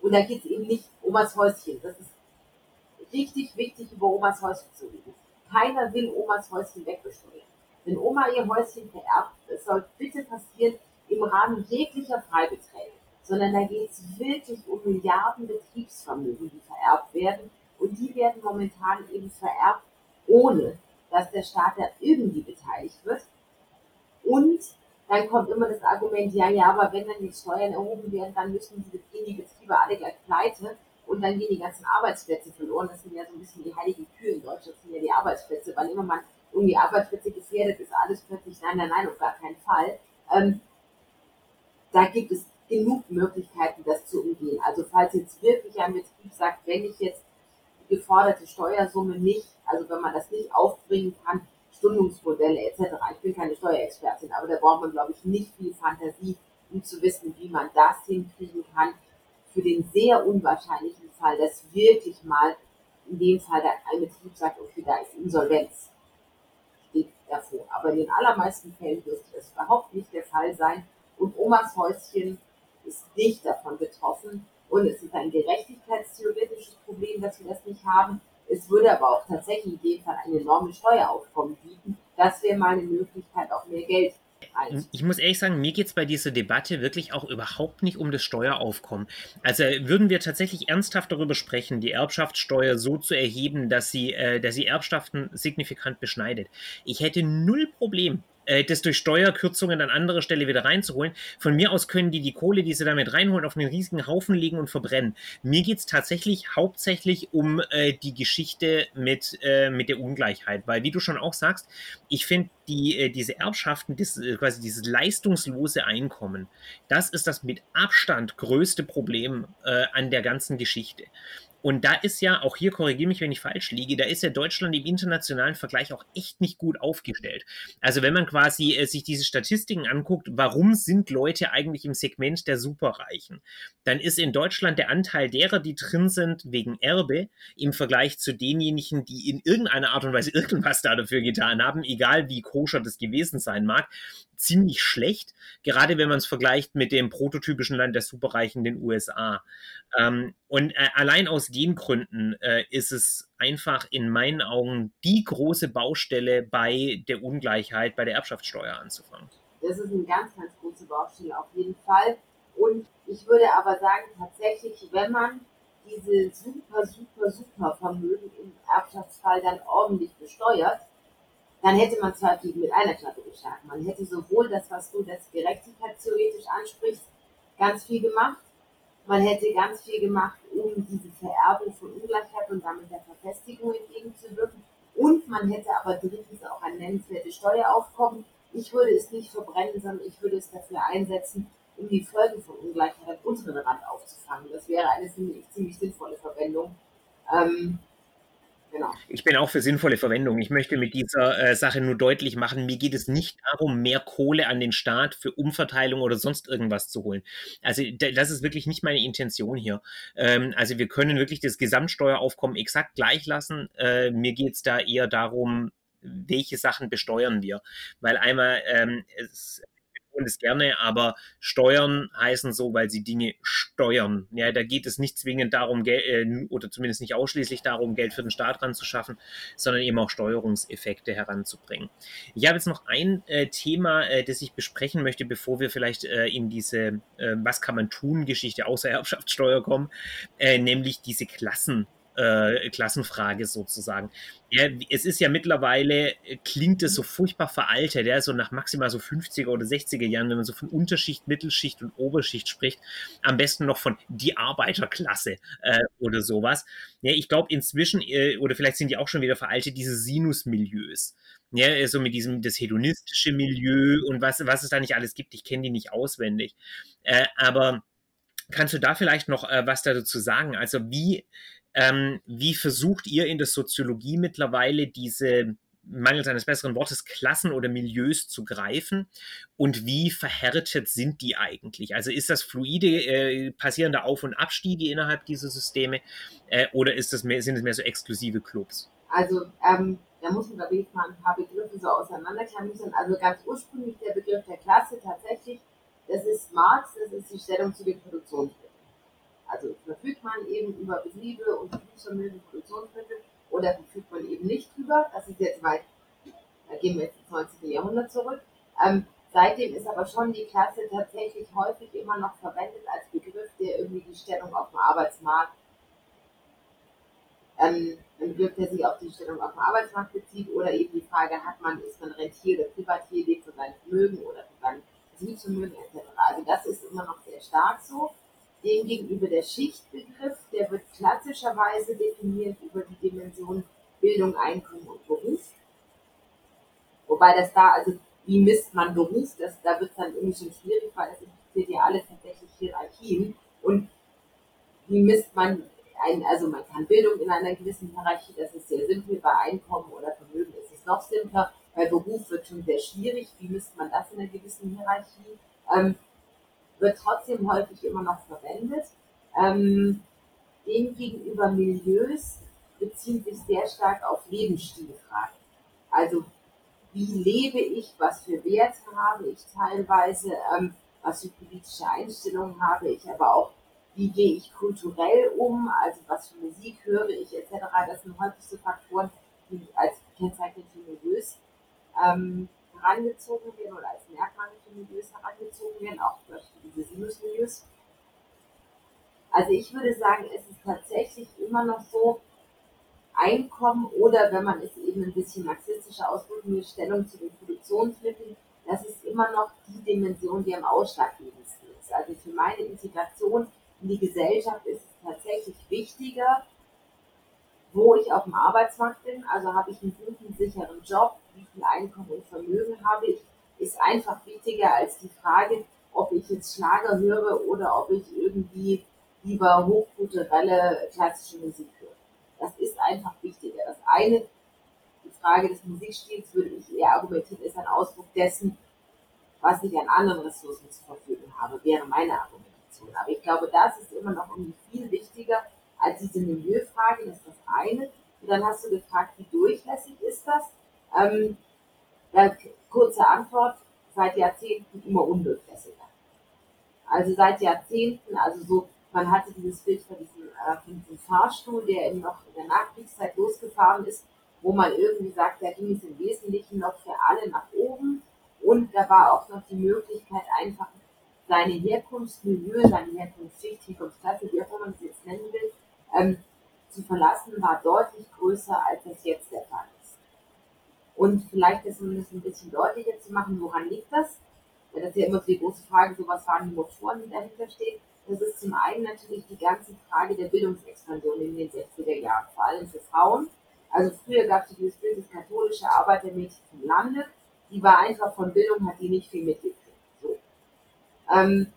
Und da geht es eben nicht um das Häuschen. Das ist richtig wichtig, über Omas Häuschen zu reden. Keiner will Omas Häuschen wegbesteuern. Wenn Oma ihr Häuschen vererbt, das soll bitte passieren im Rahmen jeglicher Freibeträge, sondern da geht es wirklich um Milliarden Betriebsvermögen, die vererbt werden. Und die werden momentan eben vererbt, ohne dass der Staat da irgendwie beteiligt wird. Und dann kommt immer das Argument, ja, ja, aber wenn dann die Steuern erhoben werden, dann müssen die, die Betriebe alle gleich pleite und dann gehen die ganzen Arbeitsplätze verloren. Das sind ja so ein bisschen die heiligen Kühe in Deutschland, das sind ja die Arbeitsplätze. Wann immer man irgendwie Arbeitsplätze gefährdet, ist alles plötzlich, nein, nein, nein, auf gar keinen Fall. Ähm, da gibt es genug Möglichkeiten, das zu umgehen. Also falls jetzt wirklich ein Betrieb sagt, wenn ich jetzt die geforderte Steuersumme nicht, also wenn man das nicht aufbringen kann, Stundungsmodelle etc. Ich bin keine Steuerexpertin, aber da braucht man, glaube ich, nicht viel Fantasie, um zu wissen, wie man das hinkriegen kann, für den sehr unwahrscheinlichen Fall, dass wirklich mal in dem Fall der, ein Betrieb sagt, okay, da ist Insolvenz, steht davor. Aber in den allermeisten Fällen dürfte das überhaupt nicht der Fall sein. Und Omas Häuschen ist nicht davon betroffen. Und es ist ein gerechtigkeitstheoretisches Problem, dass wir das nicht haben. Es würde aber auch tatsächlich in dem Fall ein enormes Steueraufkommen bieten. Das wäre mal eine Möglichkeit, auch mehr Geld ich muss ehrlich sagen, mir geht es bei dieser Debatte wirklich auch überhaupt nicht um das Steueraufkommen. Also würden wir tatsächlich ernsthaft darüber sprechen, die Erbschaftssteuer so zu erheben, dass sie, äh, dass sie Erbschaften signifikant beschneidet. Ich hätte null Problem, äh, das durch Steuerkürzungen an anderer Stelle wieder reinzuholen. Von mir aus können die die Kohle, die sie damit reinholen, auf einen riesigen Haufen legen und verbrennen. Mir geht es tatsächlich hauptsächlich um äh, die Geschichte mit, äh, mit der Ungleichheit, weil wie du schon auch sagst, ich finde die, äh, diese Erbschaften, das, äh, quasi dieses leistungslose Einkommen, das ist das mit Abstand größte Problem äh, an der ganzen Geschichte. Und da ist ja, auch hier korrigiere mich, wenn ich falsch liege, da ist ja Deutschland im internationalen Vergleich auch echt nicht gut aufgestellt. Also wenn man quasi äh, sich diese Statistiken anguckt, warum sind Leute eigentlich im Segment der Superreichen, dann ist in Deutschland der Anteil derer, die drin sind wegen Erbe, im Vergleich zu denjenigen, die in irgendeiner Art und Weise irgendwas da dafür getan haben, egal wie koscher das gewesen sein mag, ziemlich schlecht, gerade wenn man es vergleicht mit dem prototypischen Land der Superreichen, den USA. Ähm, und äh, allein aus den Gründen äh, ist es einfach in meinen Augen die große Baustelle bei der Ungleichheit, bei der Erbschaftssteuer anzufangen. Das ist eine ganz, ganz große Baustelle auf jeden Fall. Und ich würde aber sagen, tatsächlich, wenn man diese super, super, super Vermögen im Erbschaftsfall dann ordentlich besteuert, dann hätte man zwei Fliegen mit einer Klappe geschlagen. Man hätte sowohl das, was du das Gerechtigkeit theoretisch ansprichst, ganz viel gemacht. Man hätte ganz viel gemacht, um diese Vererbung von Ungleichheit und damit der Verfestigung entgegenzuwirken. Und man hätte aber drittens auch ein nennenswertes Steueraufkommen. Ich würde es nicht verbrennen, sondern ich würde es dafür einsetzen, um die Folgen von Ungleichheit am unteren Rand aufzufangen. Das wäre eine ziemlich, ziemlich sinnvolle Verwendung. Ähm, Genau. Ich bin auch für sinnvolle Verwendung. Ich möchte mit dieser äh, Sache nur deutlich machen, mir geht es nicht darum, mehr Kohle an den Staat für Umverteilung oder sonst irgendwas zu holen. Also das ist wirklich nicht meine Intention hier. Ähm, also wir können wirklich das Gesamtsteueraufkommen exakt gleich lassen. Äh, mir geht es da eher darum, welche Sachen besteuern wir. Weil einmal ähm, es tun das gerne, aber Steuern heißen so, weil sie Dinge steuern. Ja, da geht es nicht zwingend darum, Geld, äh, oder zumindest nicht ausschließlich darum, Geld für den Staat ranzuschaffen, sondern eben auch Steuerungseffekte heranzubringen. Ich habe jetzt noch ein äh, Thema, äh, das ich besprechen möchte, bevor wir vielleicht äh, in diese äh, Was kann man tun Geschichte außer Erbschaftssteuer kommen, äh, nämlich diese Klassen äh, Klassenfrage sozusagen. Ja, es ist ja mittlerweile, äh, klingt es so furchtbar veraltet, ja, so nach maximal so 50er oder 60er Jahren, wenn man so von Unterschicht, Mittelschicht und Oberschicht spricht, am besten noch von die Arbeiterklasse äh, oder sowas. Ja, ich glaube inzwischen, äh, oder vielleicht sind die auch schon wieder veraltet, diese Sinusmilieus. Ja, so mit diesem, das hedonistische Milieu und was, was es da nicht alles gibt, ich kenne die nicht auswendig. Äh, aber kannst du da vielleicht noch äh, was dazu sagen? Also wie, ähm, wie versucht ihr in der Soziologie mittlerweile diese mangels eines besseren Wortes Klassen oder Milieus zu greifen und wie verhärtet sind die eigentlich? Also ist das fluide, äh, passieren da Auf- und Abstiege innerhalb dieser Systeme äh, oder ist das mehr, sind es mehr so exklusive Clubs? Also ähm, da muss man, glaube ich, mal ein paar Begriffe so auseinanderklamüsern. Also ganz ursprünglich der Begriff der Klasse tatsächlich, das ist Marx, das ist die Stellung zu den Produktionsmitteln. Also verfügt man eben über Betriebe und Betriebsvermögen, Produktionsmittel oder verfügt man eben nicht drüber. Das ist jetzt weit, da gehen wir jetzt ins 19. Jahrhundert zurück. Ähm, seitdem ist aber schon die Klasse tatsächlich häufig immer noch verwendet als Begriff, der irgendwie die Stellung auf dem Arbeitsmarkt, ähm, ein Begriff, der sich auf die Stellung auf dem Arbeitsmarkt bezieht oder eben die Frage, hat man, ist man Rentier oder Privatier, lebt für sein Vermögen oder für sein Betriebsvermögen etc. Also das ist immer noch sehr stark so. Demgegenüber der Schichtbegriff, der wird klassischerweise definiert über die Dimension Bildung, Einkommen und Beruf. Wobei das da, also wie misst man Beruf, das, da wird es dann irgendwie schon schwierig, weil es impliziert ja alles tatsächlich Hierarchien. Und wie misst man ein, also man kann Bildung in einer gewissen Hierarchie, das ist sehr simpel, bei Einkommen oder Vermögen ist es noch simpler, bei Beruf wird schon sehr schwierig, wie misst man das in einer gewissen Hierarchie. Ähm, wird trotzdem häufig immer noch verwendet. Ähm, demgegenüber Milieus beziehen sich sehr stark auf Lebensstilfragen. Also wie lebe ich, was für Werte habe ich teilweise, ähm, was für politische Einstellungen habe ich, aber auch wie gehe ich kulturell um, also was für Musik höre ich etc. Das sind häufig so Faktoren, die als kennzeichnete Milieus ähm, herangezogen werden oder als Merkmale für Milieus herangezogen werden, auch zum Beispiel diese Sinusmilieus. Also ich würde sagen, es ist tatsächlich immer noch so, Einkommen oder wenn man es eben ein bisschen marxistischer ausdrücken will, Stellung zu den Produktionsmitteln, das ist immer noch die Dimension, die am ausschlaggebendsten ist. Also für meine Integration in die Gesellschaft ist es tatsächlich wichtiger, wo ich auf dem Arbeitsmarkt bin, also habe ich einen guten, sicheren Job, wie viel Einkommen und Vermögen habe ich, ist einfach wichtiger als die Frage, ob ich jetzt Schlager höre oder ob ich irgendwie lieber hochkulturelle klassische Musik höre. Das ist einfach wichtiger. Das eine, die Frage des Musikstils, würde ich eher argumentieren, ist ein Ausdruck dessen, was ich an anderen Ressourcen zur Verfügung habe, wäre meine Argumentation. Aber ich glaube, das ist immer noch irgendwie viel wichtiger als diese Milieufrage, das ist das eine. Und dann hast du gefragt, wie durchlässig ist das? Ähm, ja, kurze Antwort, seit Jahrzehnten immer undurchlässiger. Also seit Jahrzehnten, also so, man hatte dieses Bild von diesem, äh, von diesem Fahrstuhl, der eben noch in der Nachkriegszeit losgefahren ist, wo man irgendwie sagt, da ging es im Wesentlichen noch für alle nach oben und da war auch noch die Möglichkeit, einfach seine Herkunftsmilieu, seine Herkunftsschicht, Herkunftsklasse, wie auch immer man es jetzt nennen will, ähm, zu verlassen, war deutlich größer, als es jetzt der Fall ist. Und vielleicht ist das ein bisschen deutlicher zu machen, woran liegt das? Das ist ja immer so die große Frage, so was waren die Motoren, die dahinter stehen. Das ist zum einen natürlich die ganze Frage der Bildungsexpansion in den 60er Jahren, vor allem für Frauen. Also früher gab es dieses Bild des katholische Arbeitermädchen vom Lande. Die war einfach von Bildung, hat die nicht viel mitgekriegt. So. Ähm,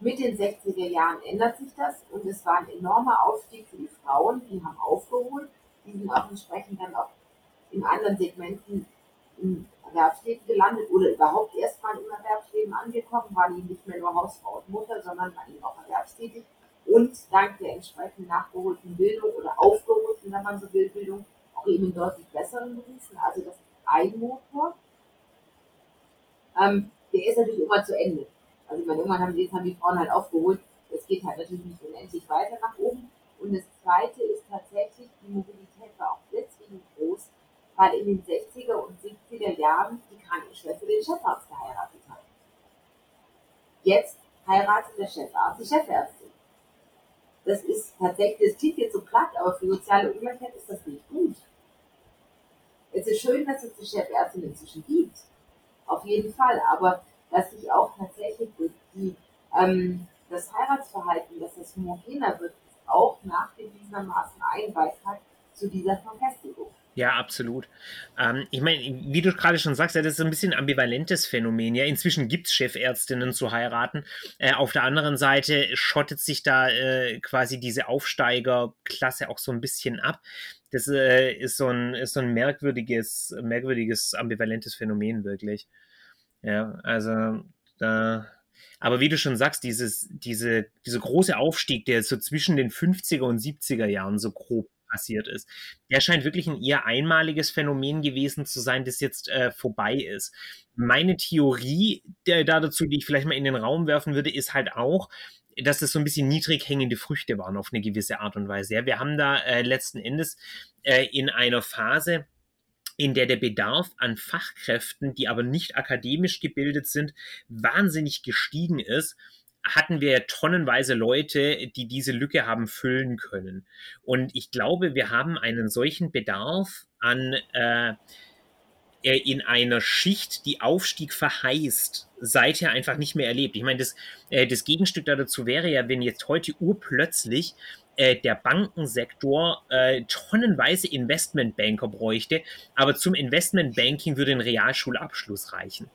mit den 60er Jahren ändert sich das und es war ein enormer Aufstieg für die Frauen, die haben aufgeholt, die sind auch entsprechend dann auch in anderen Segmenten im Erwerbsleben gelandet oder überhaupt erstmal im Erwerbsleben angekommen, waren die nicht mehr nur Hausfrau und Mutter, sondern waren eben auch erwerbstätig und dank der entsprechend nachgeholten Bildung oder aufgeholten, wenn man so will, Bildung, auch eben in deutlich besseren Berufen. Also das ist ein Motor. Ähm, der ist natürlich immer zu Ende. Also meine, irgendwann haben, jetzt haben die Frauen halt aufgeholt. Es geht halt natürlich nicht unendlich weiter nach oben. Und das Zweite ist tatsächlich, die Mobilität war auch deswegen groß, weil in den 60er und 70er Jahren die Krankenschwester den Chefarzt geheiratet hat. Jetzt heiratet der Chefarzt die Chefärztin. Das ist tatsächlich, das klingt jetzt so platt, aber für soziale Ungleichheit ist das nicht gut. Es ist schön, dass es die Chefärztin inzwischen gibt. Auf jeden Fall. Aber dass sich auch tatsächlich die, ähm, das Heiratsverhalten, dass das homogener wird, auch nachgewiesenermaßen ein Beitrag zu dieser Verfestigung. Ja, absolut. Ähm, ich meine, wie du gerade schon sagst, ja, das ist ein bisschen ein ambivalentes Phänomen. Ja, inzwischen gibt es Chefärztinnen zu heiraten. Äh, auf der anderen Seite schottet sich da äh, quasi diese Aufsteigerklasse auch so ein bisschen ab. Das äh, ist, so ein, ist so ein merkwürdiges, merkwürdiges, ambivalentes Phänomen, wirklich. Ja, also da. Aber wie du schon sagst, dieses, diese, diese große Aufstieg, der so zwischen den 50er und 70er Jahren so grob passiert ist. Der scheint wirklich ein eher einmaliges Phänomen gewesen zu sein, das jetzt äh, vorbei ist. Meine Theorie der, da dazu, die ich vielleicht mal in den Raum werfen würde, ist halt auch, dass das so ein bisschen niedrig hängende Früchte waren auf eine gewisse Art und Weise. Ja, wir haben da äh, letzten Endes äh, in einer Phase, in der der Bedarf an Fachkräften, die aber nicht akademisch gebildet sind, wahnsinnig gestiegen ist hatten wir tonnenweise Leute, die diese Lücke haben füllen können. Und ich glaube, wir haben einen solchen Bedarf an äh, äh, in einer Schicht, die Aufstieg verheißt, seither einfach nicht mehr erlebt. Ich meine, das, äh, das Gegenstück dazu wäre ja, wenn jetzt heute urplötzlich äh, der Bankensektor äh, tonnenweise Investmentbanker bräuchte, aber zum Investmentbanking würde ein Realschulabschluss reichen.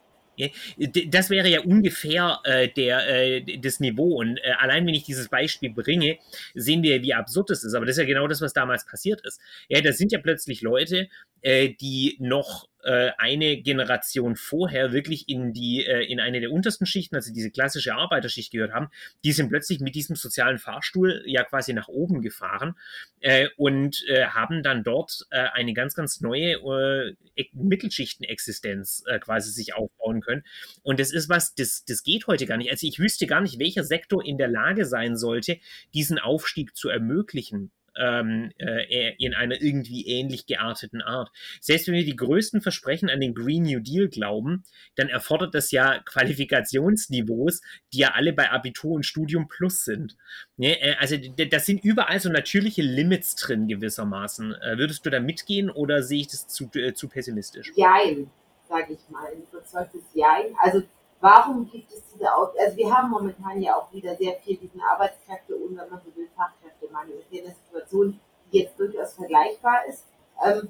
Das wäre ja ungefähr äh, der, äh, das Niveau. Und äh, allein wenn ich dieses Beispiel bringe, sehen wir, wie absurd es ist. Aber das ist ja genau das, was damals passiert ist. Ja, da sind ja plötzlich Leute, äh, die noch äh, eine Generation vorher wirklich in die äh, in eine der untersten Schichten, also diese klassische Arbeiterschicht gehört haben, die sind plötzlich mit diesem sozialen Fahrstuhl ja quasi nach oben gefahren äh, und haben dann dort eine ganz ganz neue Mittelschichten-Existenz quasi sich aufbauen können. Und das ist was, das das geht heute gar nicht. Also ich wüsste gar nicht, welcher Sektor in der Lage sein sollte, diesen Aufstieg zu ermöglichen ähm, äh, in einer irgendwie ähnlich gearteten Art. Selbst wenn wir die größten Versprechen an den Green New Deal glauben, dann erfordert das ja Qualifikationsniveaus, die ja alle bei Abitur und Studium plus sind. Ne? Äh, also das sind überall so natürliche Limits drin gewissermaßen. Äh, würdest du da mitgehen oder sehe ich das zu, äh, zu pessimistisch? Jein, sage ich mal. Ein überzeugtes Jein. Also warum gibt es diese, also wir haben momentan ja auch wieder sehr viel diesen Arbeitskräfte und wenn man so will, Fachkräftemangel. Ja eine Situation, die jetzt durchaus vergleichbar ist. Ähm,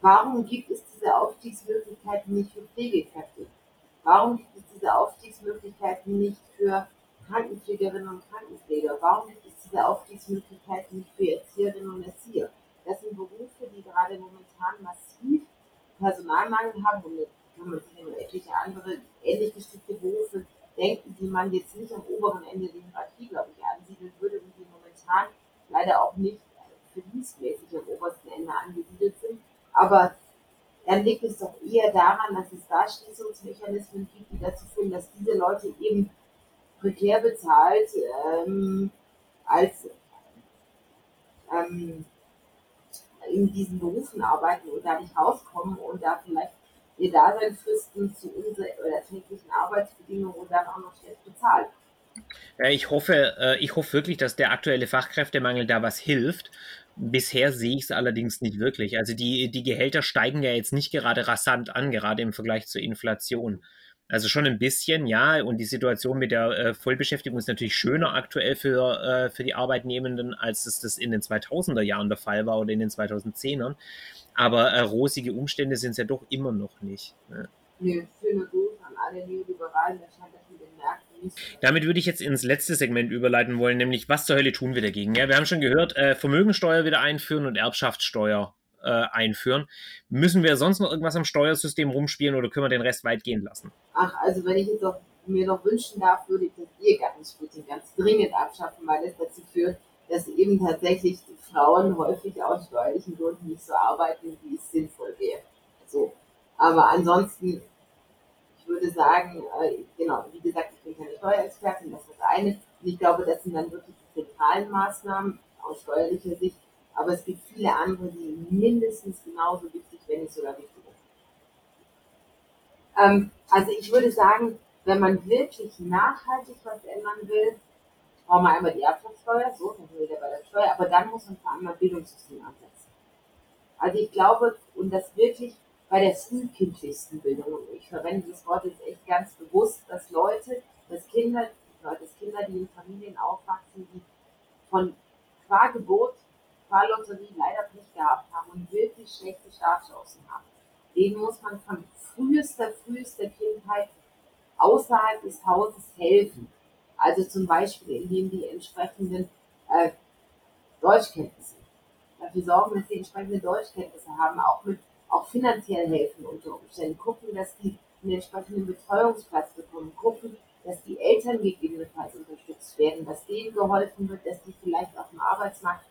warum gibt es diese Aufstiegsmöglichkeiten nicht für Pflegekräfte? Warum gibt es diese Aufstiegsmöglichkeiten nicht für Krankenpflegerinnen und Krankenpfleger? Warum gibt es diese Aufstiegsmöglichkeiten nicht für Erzieherinnen und Erzieher? Das sind Berufe, die gerade momentan massiv Personalmangel haben und kann man sich an etliche andere ähnlich gestrickte Berufe denken, die man jetzt nicht am oberen Ende der Hierarchie, glaube ich, ansiedeln würde und momentan leider auch nicht verdienstmäßig am obersten Ende angesiedelt sind. Aber dann liegt es doch eher daran, dass es da Schließungsmechanismen gibt, die dazu führen, dass diese Leute eben prekär bezahlt ähm, als ähm, in diesen Berufen arbeiten und da nicht rauskommen und da vielleicht ihr Daseinsfristen zu unseren oder täglichen Arbeitsbedingungen und dann auch noch schlecht bezahlt. Ich hoffe, äh, ich hoffe wirklich, dass der aktuelle Fachkräftemangel da was hilft. Bisher sehe ich es allerdings nicht wirklich. Also die, die Gehälter steigen ja jetzt nicht gerade rasant an, gerade im Vergleich zur Inflation. Also schon ein bisschen, ja. Und die Situation mit der äh, Vollbeschäftigung ist natürlich schöner aktuell für, äh, für die Arbeitnehmenden, als es das in den 2000er Jahren der Fall war oder in den 2010ern. Aber äh, rosige Umstände sind es ja doch immer noch nicht. Ne? An alle Neoliberalen. Scheint das mit den Märkten damit würde ich jetzt ins letzte Segment überleiten wollen, nämlich was zur Hölle tun wir dagegen? Ja, wir haben schon gehört, äh, Vermögensteuer wieder einführen und Erbschaftssteuer äh, einführen. Müssen wir sonst noch irgendwas am Steuersystem rumspielen oder können wir den Rest weit gehen lassen? Ach, also wenn ich jetzt auch mir noch wünschen darf, würde ich das Ehegattensplitting ganz dringend abschaffen, weil es dazu führt, dass eben tatsächlich die Frauen häufig aus steuerlichen Gründen nicht so arbeiten, wie es sinnvoll wäre. So. Aber ansonsten würde sagen, äh, genau, wie gesagt, ich bin keine Steuerexpertin, das ist das eine. Und ich glaube, das sind dann wirklich die zentralen Maßnahmen aus steuerlicher Sicht. Aber es gibt viele andere, die mindestens genauso wichtig, wenn nicht sogar wichtiger sind. Ähm, also ich würde sagen, wenn man wirklich nachhaltig was ändern will, braucht man einmal die Erbschaftssteuer, so, dann sind wir wieder bei der Steuer, aber dann muss man vor allem ein Bildungssystem ansetzen. Also ich glaube, und das wirklich bei der frühkindlichsten Bildung. Ich verwende das Wort jetzt echt ganz bewusst, dass Leute, dass Kinder, dass Kinder, die in Familien aufwachsen, die von qua Geburt, qua Lotterie leider Pech gehabt haben und wirklich schlechte Startchancen haben. Denen muss man von frühester, frühester Kindheit außerhalb des Hauses helfen. Also zum Beispiel, indem die entsprechenden äh, Deutschkenntnisse dafür sorgen, dass sie entsprechende Deutschkenntnisse haben, auch mit auch finanziell helfen unter Umständen, gucken, dass die einen entsprechenden Betreuungsplatz bekommen, gucken, dass die Eltern gegebenenfalls unterstützt werden, dass denen geholfen wird, dass die vielleicht auf dem Arbeitsmarkt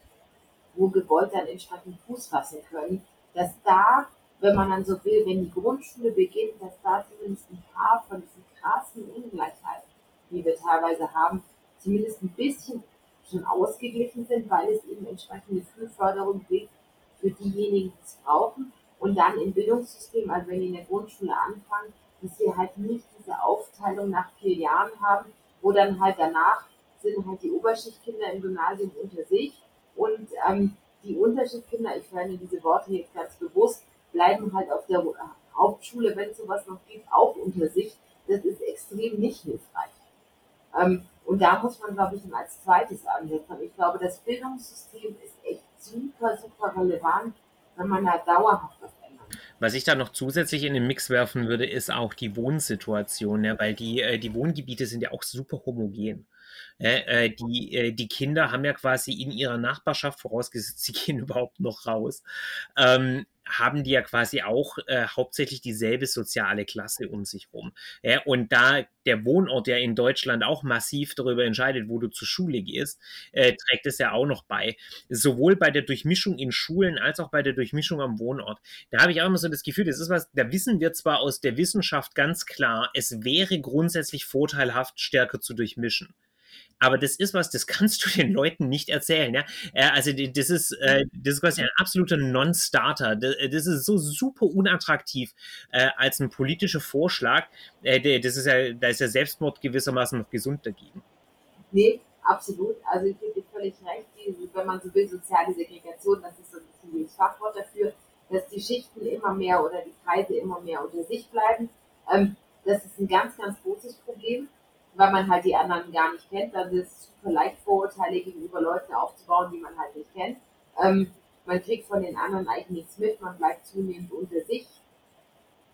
wo gewollt dann entsprechend Fuß fassen können, dass da, wenn man dann so will, wenn die Grundschule beginnt, dass da zumindest ein paar von diesen krassen Ungleichheiten, die wir teilweise haben, zumindest ein bisschen schon ausgeglichen sind, weil es eben entsprechende Frühförderung gibt für diejenigen, die es brauchen und dann im Bildungssystem, also wenn die in der Grundschule anfangen, dass wir halt nicht diese Aufteilung nach vier Jahren haben, wo dann halt danach sind halt die Oberschichtkinder im Gymnasium unter sich und ähm, die Unterschichtkinder, ich verwende diese Worte jetzt ganz bewusst, bleiben halt auf der Hauptschule, wenn es sowas noch gibt, auch unter sich. Das ist extrem nicht hilfreich. Ähm, und da muss man, glaube ich, als zweites ansetzen. Ich glaube, das Bildungssystem ist echt super, super relevant wenn man da dauerhaft was ich da noch zusätzlich in den Mix werfen würde, ist auch die Wohnsituation, ja, weil die, äh, die Wohngebiete sind ja auch super homogen. Äh, die, äh, die Kinder haben ja quasi in ihrer Nachbarschaft, vorausgesetzt, sie gehen überhaupt noch raus, ähm, haben die ja quasi auch äh, hauptsächlich dieselbe soziale Klasse um sich rum. Ja, und da der Wohnort ja in Deutschland auch massiv darüber entscheidet, wo du zur Schule gehst, äh, trägt es ja auch noch bei. Sowohl bei der Durchmischung in Schulen als auch bei der Durchmischung am Wohnort. Da habe ich auch immer so das Gefühl, das ist was, da wissen wir zwar aus der Wissenschaft ganz klar, es wäre grundsätzlich vorteilhaft, stärker zu durchmischen aber das ist was, das kannst du den Leuten nicht erzählen. Ja? Äh, also das ist, äh, das ist quasi ein absoluter Non-Starter. Das ist so super unattraktiv äh, als ein politischer Vorschlag. das ist ja, da ist ja Selbstmord gewissermaßen noch gesund dagegen. Nee, absolut. Also ich gebe dir völlig recht, wenn man so will, soziale Segregation, das ist so ein bisschen das Fachwort dafür, dass die Schichten immer mehr oder die Kreise immer mehr unter sich bleiben. Ähm, das ist ein ganz, ganz großes Problem weil man halt die anderen gar nicht kennt. Dann ist es super leicht, Vorurteile gegenüber Leuten aufzubauen, die man halt nicht kennt. Ähm, man kriegt von den anderen eigentlich nichts mit, man bleibt zunehmend unter sich.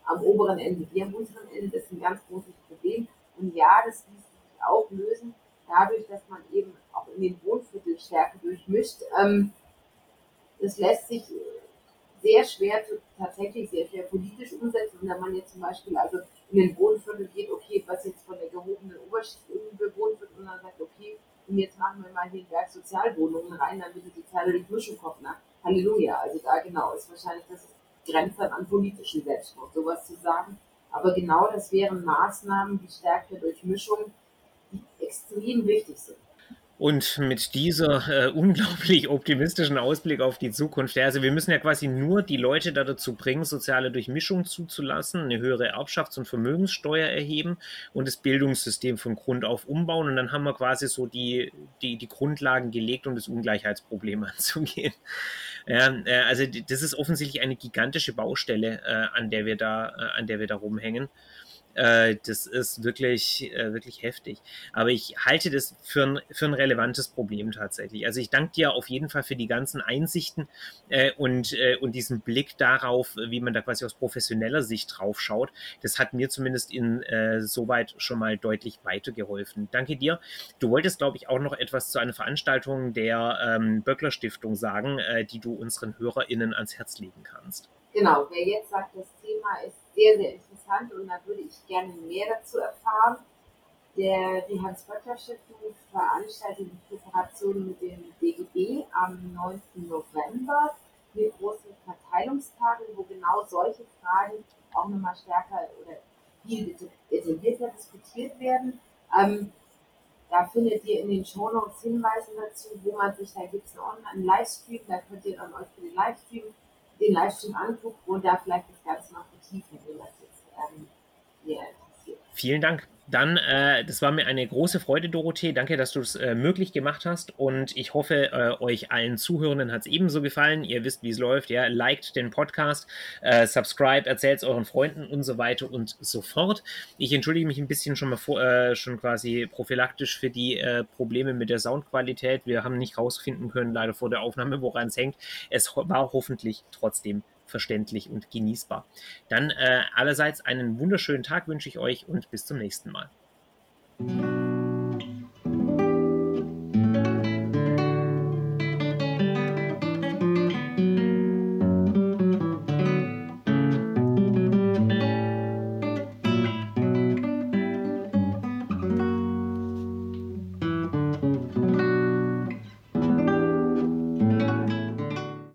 Am oberen Ende, wir am unteren Ende, das ist ein ganz großes Problem. Und ja, das ließ sich auch lösen, dadurch, dass man eben auch in den Wohnviertel stärker durchmischt. Ähm, das lässt sich sehr schwer, tatsächlich sehr schwer politisch umsetzen. Und wenn man jetzt zum Beispiel also in den Wohnviertel geht, okay, was jetzt von der gehobenen Oberschicht bewohnt wird und dann sagt, okay, und jetzt machen wir mal hier Werk Sozialwohnungen rein, damit die die Mischung kommt. Na, Halleluja. Also da genau ist wahrscheinlich das grenzt dann an politischen Selbstmord, sowas zu sagen. Aber genau das wären Maßnahmen, die Stärke durch Mischung, die extrem wichtig sind. Und mit dieser äh, unglaublich optimistischen Ausblick auf die Zukunft, also wir müssen ja quasi nur die Leute da dazu bringen, soziale Durchmischung zuzulassen, eine höhere Erbschafts- und Vermögenssteuer erheben und das Bildungssystem von Grund auf umbauen. Und dann haben wir quasi so die, die, die Grundlagen gelegt, um das Ungleichheitsproblem anzugehen. Ja, äh, also das ist offensichtlich eine gigantische Baustelle, äh, an der wir da, äh, an der wir da rumhängen. Äh, das ist wirklich, äh, wirklich heftig. Aber ich halte das für ein, für ein relevantes Problem tatsächlich. Also ich danke dir auf jeden Fall für die ganzen Einsichten äh, und, äh, und diesen Blick darauf, wie man da quasi aus professioneller Sicht drauf schaut. Das hat mir zumindest in äh, soweit schon mal deutlich weitergeholfen. Danke dir. Du wolltest, glaube ich, auch noch etwas zu einer Veranstaltung der ähm, Böckler Stiftung sagen, die du unseren HörerInnen ans Herz legen kannst. Genau, wer jetzt sagt, das Thema ist sehr, sehr interessant und da würde ich gerne mehr dazu erfahren. Der, die Hans-Böckler-Stiftung veranstaltet in Kooperation mit dem DGB am 9. November eine große Verteilungstage, wo genau solche Fragen auch nochmal stärker oder viel detaillierter diskutiert werden. Ähm, da findet ihr in den Shownotes Hinweise dazu, wo man sich, da gibt es einen Online-Livestream, da könnt ihr dann euch für den Livestream, den Livestream angucken und da vielleicht das Ganze noch vertiefen, wenn sehr interessiert. Vielen Dank. Dann, äh, das war mir eine große Freude, Dorothee. Danke, dass du es äh, möglich gemacht hast. Und ich hoffe, äh, euch allen Zuhörenden hat es ebenso gefallen. Ihr wisst, wie es läuft. Ja, liked den Podcast, äh, subscribe, erzählt es euren Freunden und so weiter und so fort. Ich entschuldige mich ein bisschen schon mal vor, äh, schon quasi prophylaktisch für die äh, Probleme mit der Soundqualität. Wir haben nicht rausfinden können, leider vor der Aufnahme, woran es hängt. Es war hoffentlich trotzdem verständlich und genießbar. Dann äh, allerseits einen wunderschönen Tag wünsche ich euch und bis zum nächsten Mal.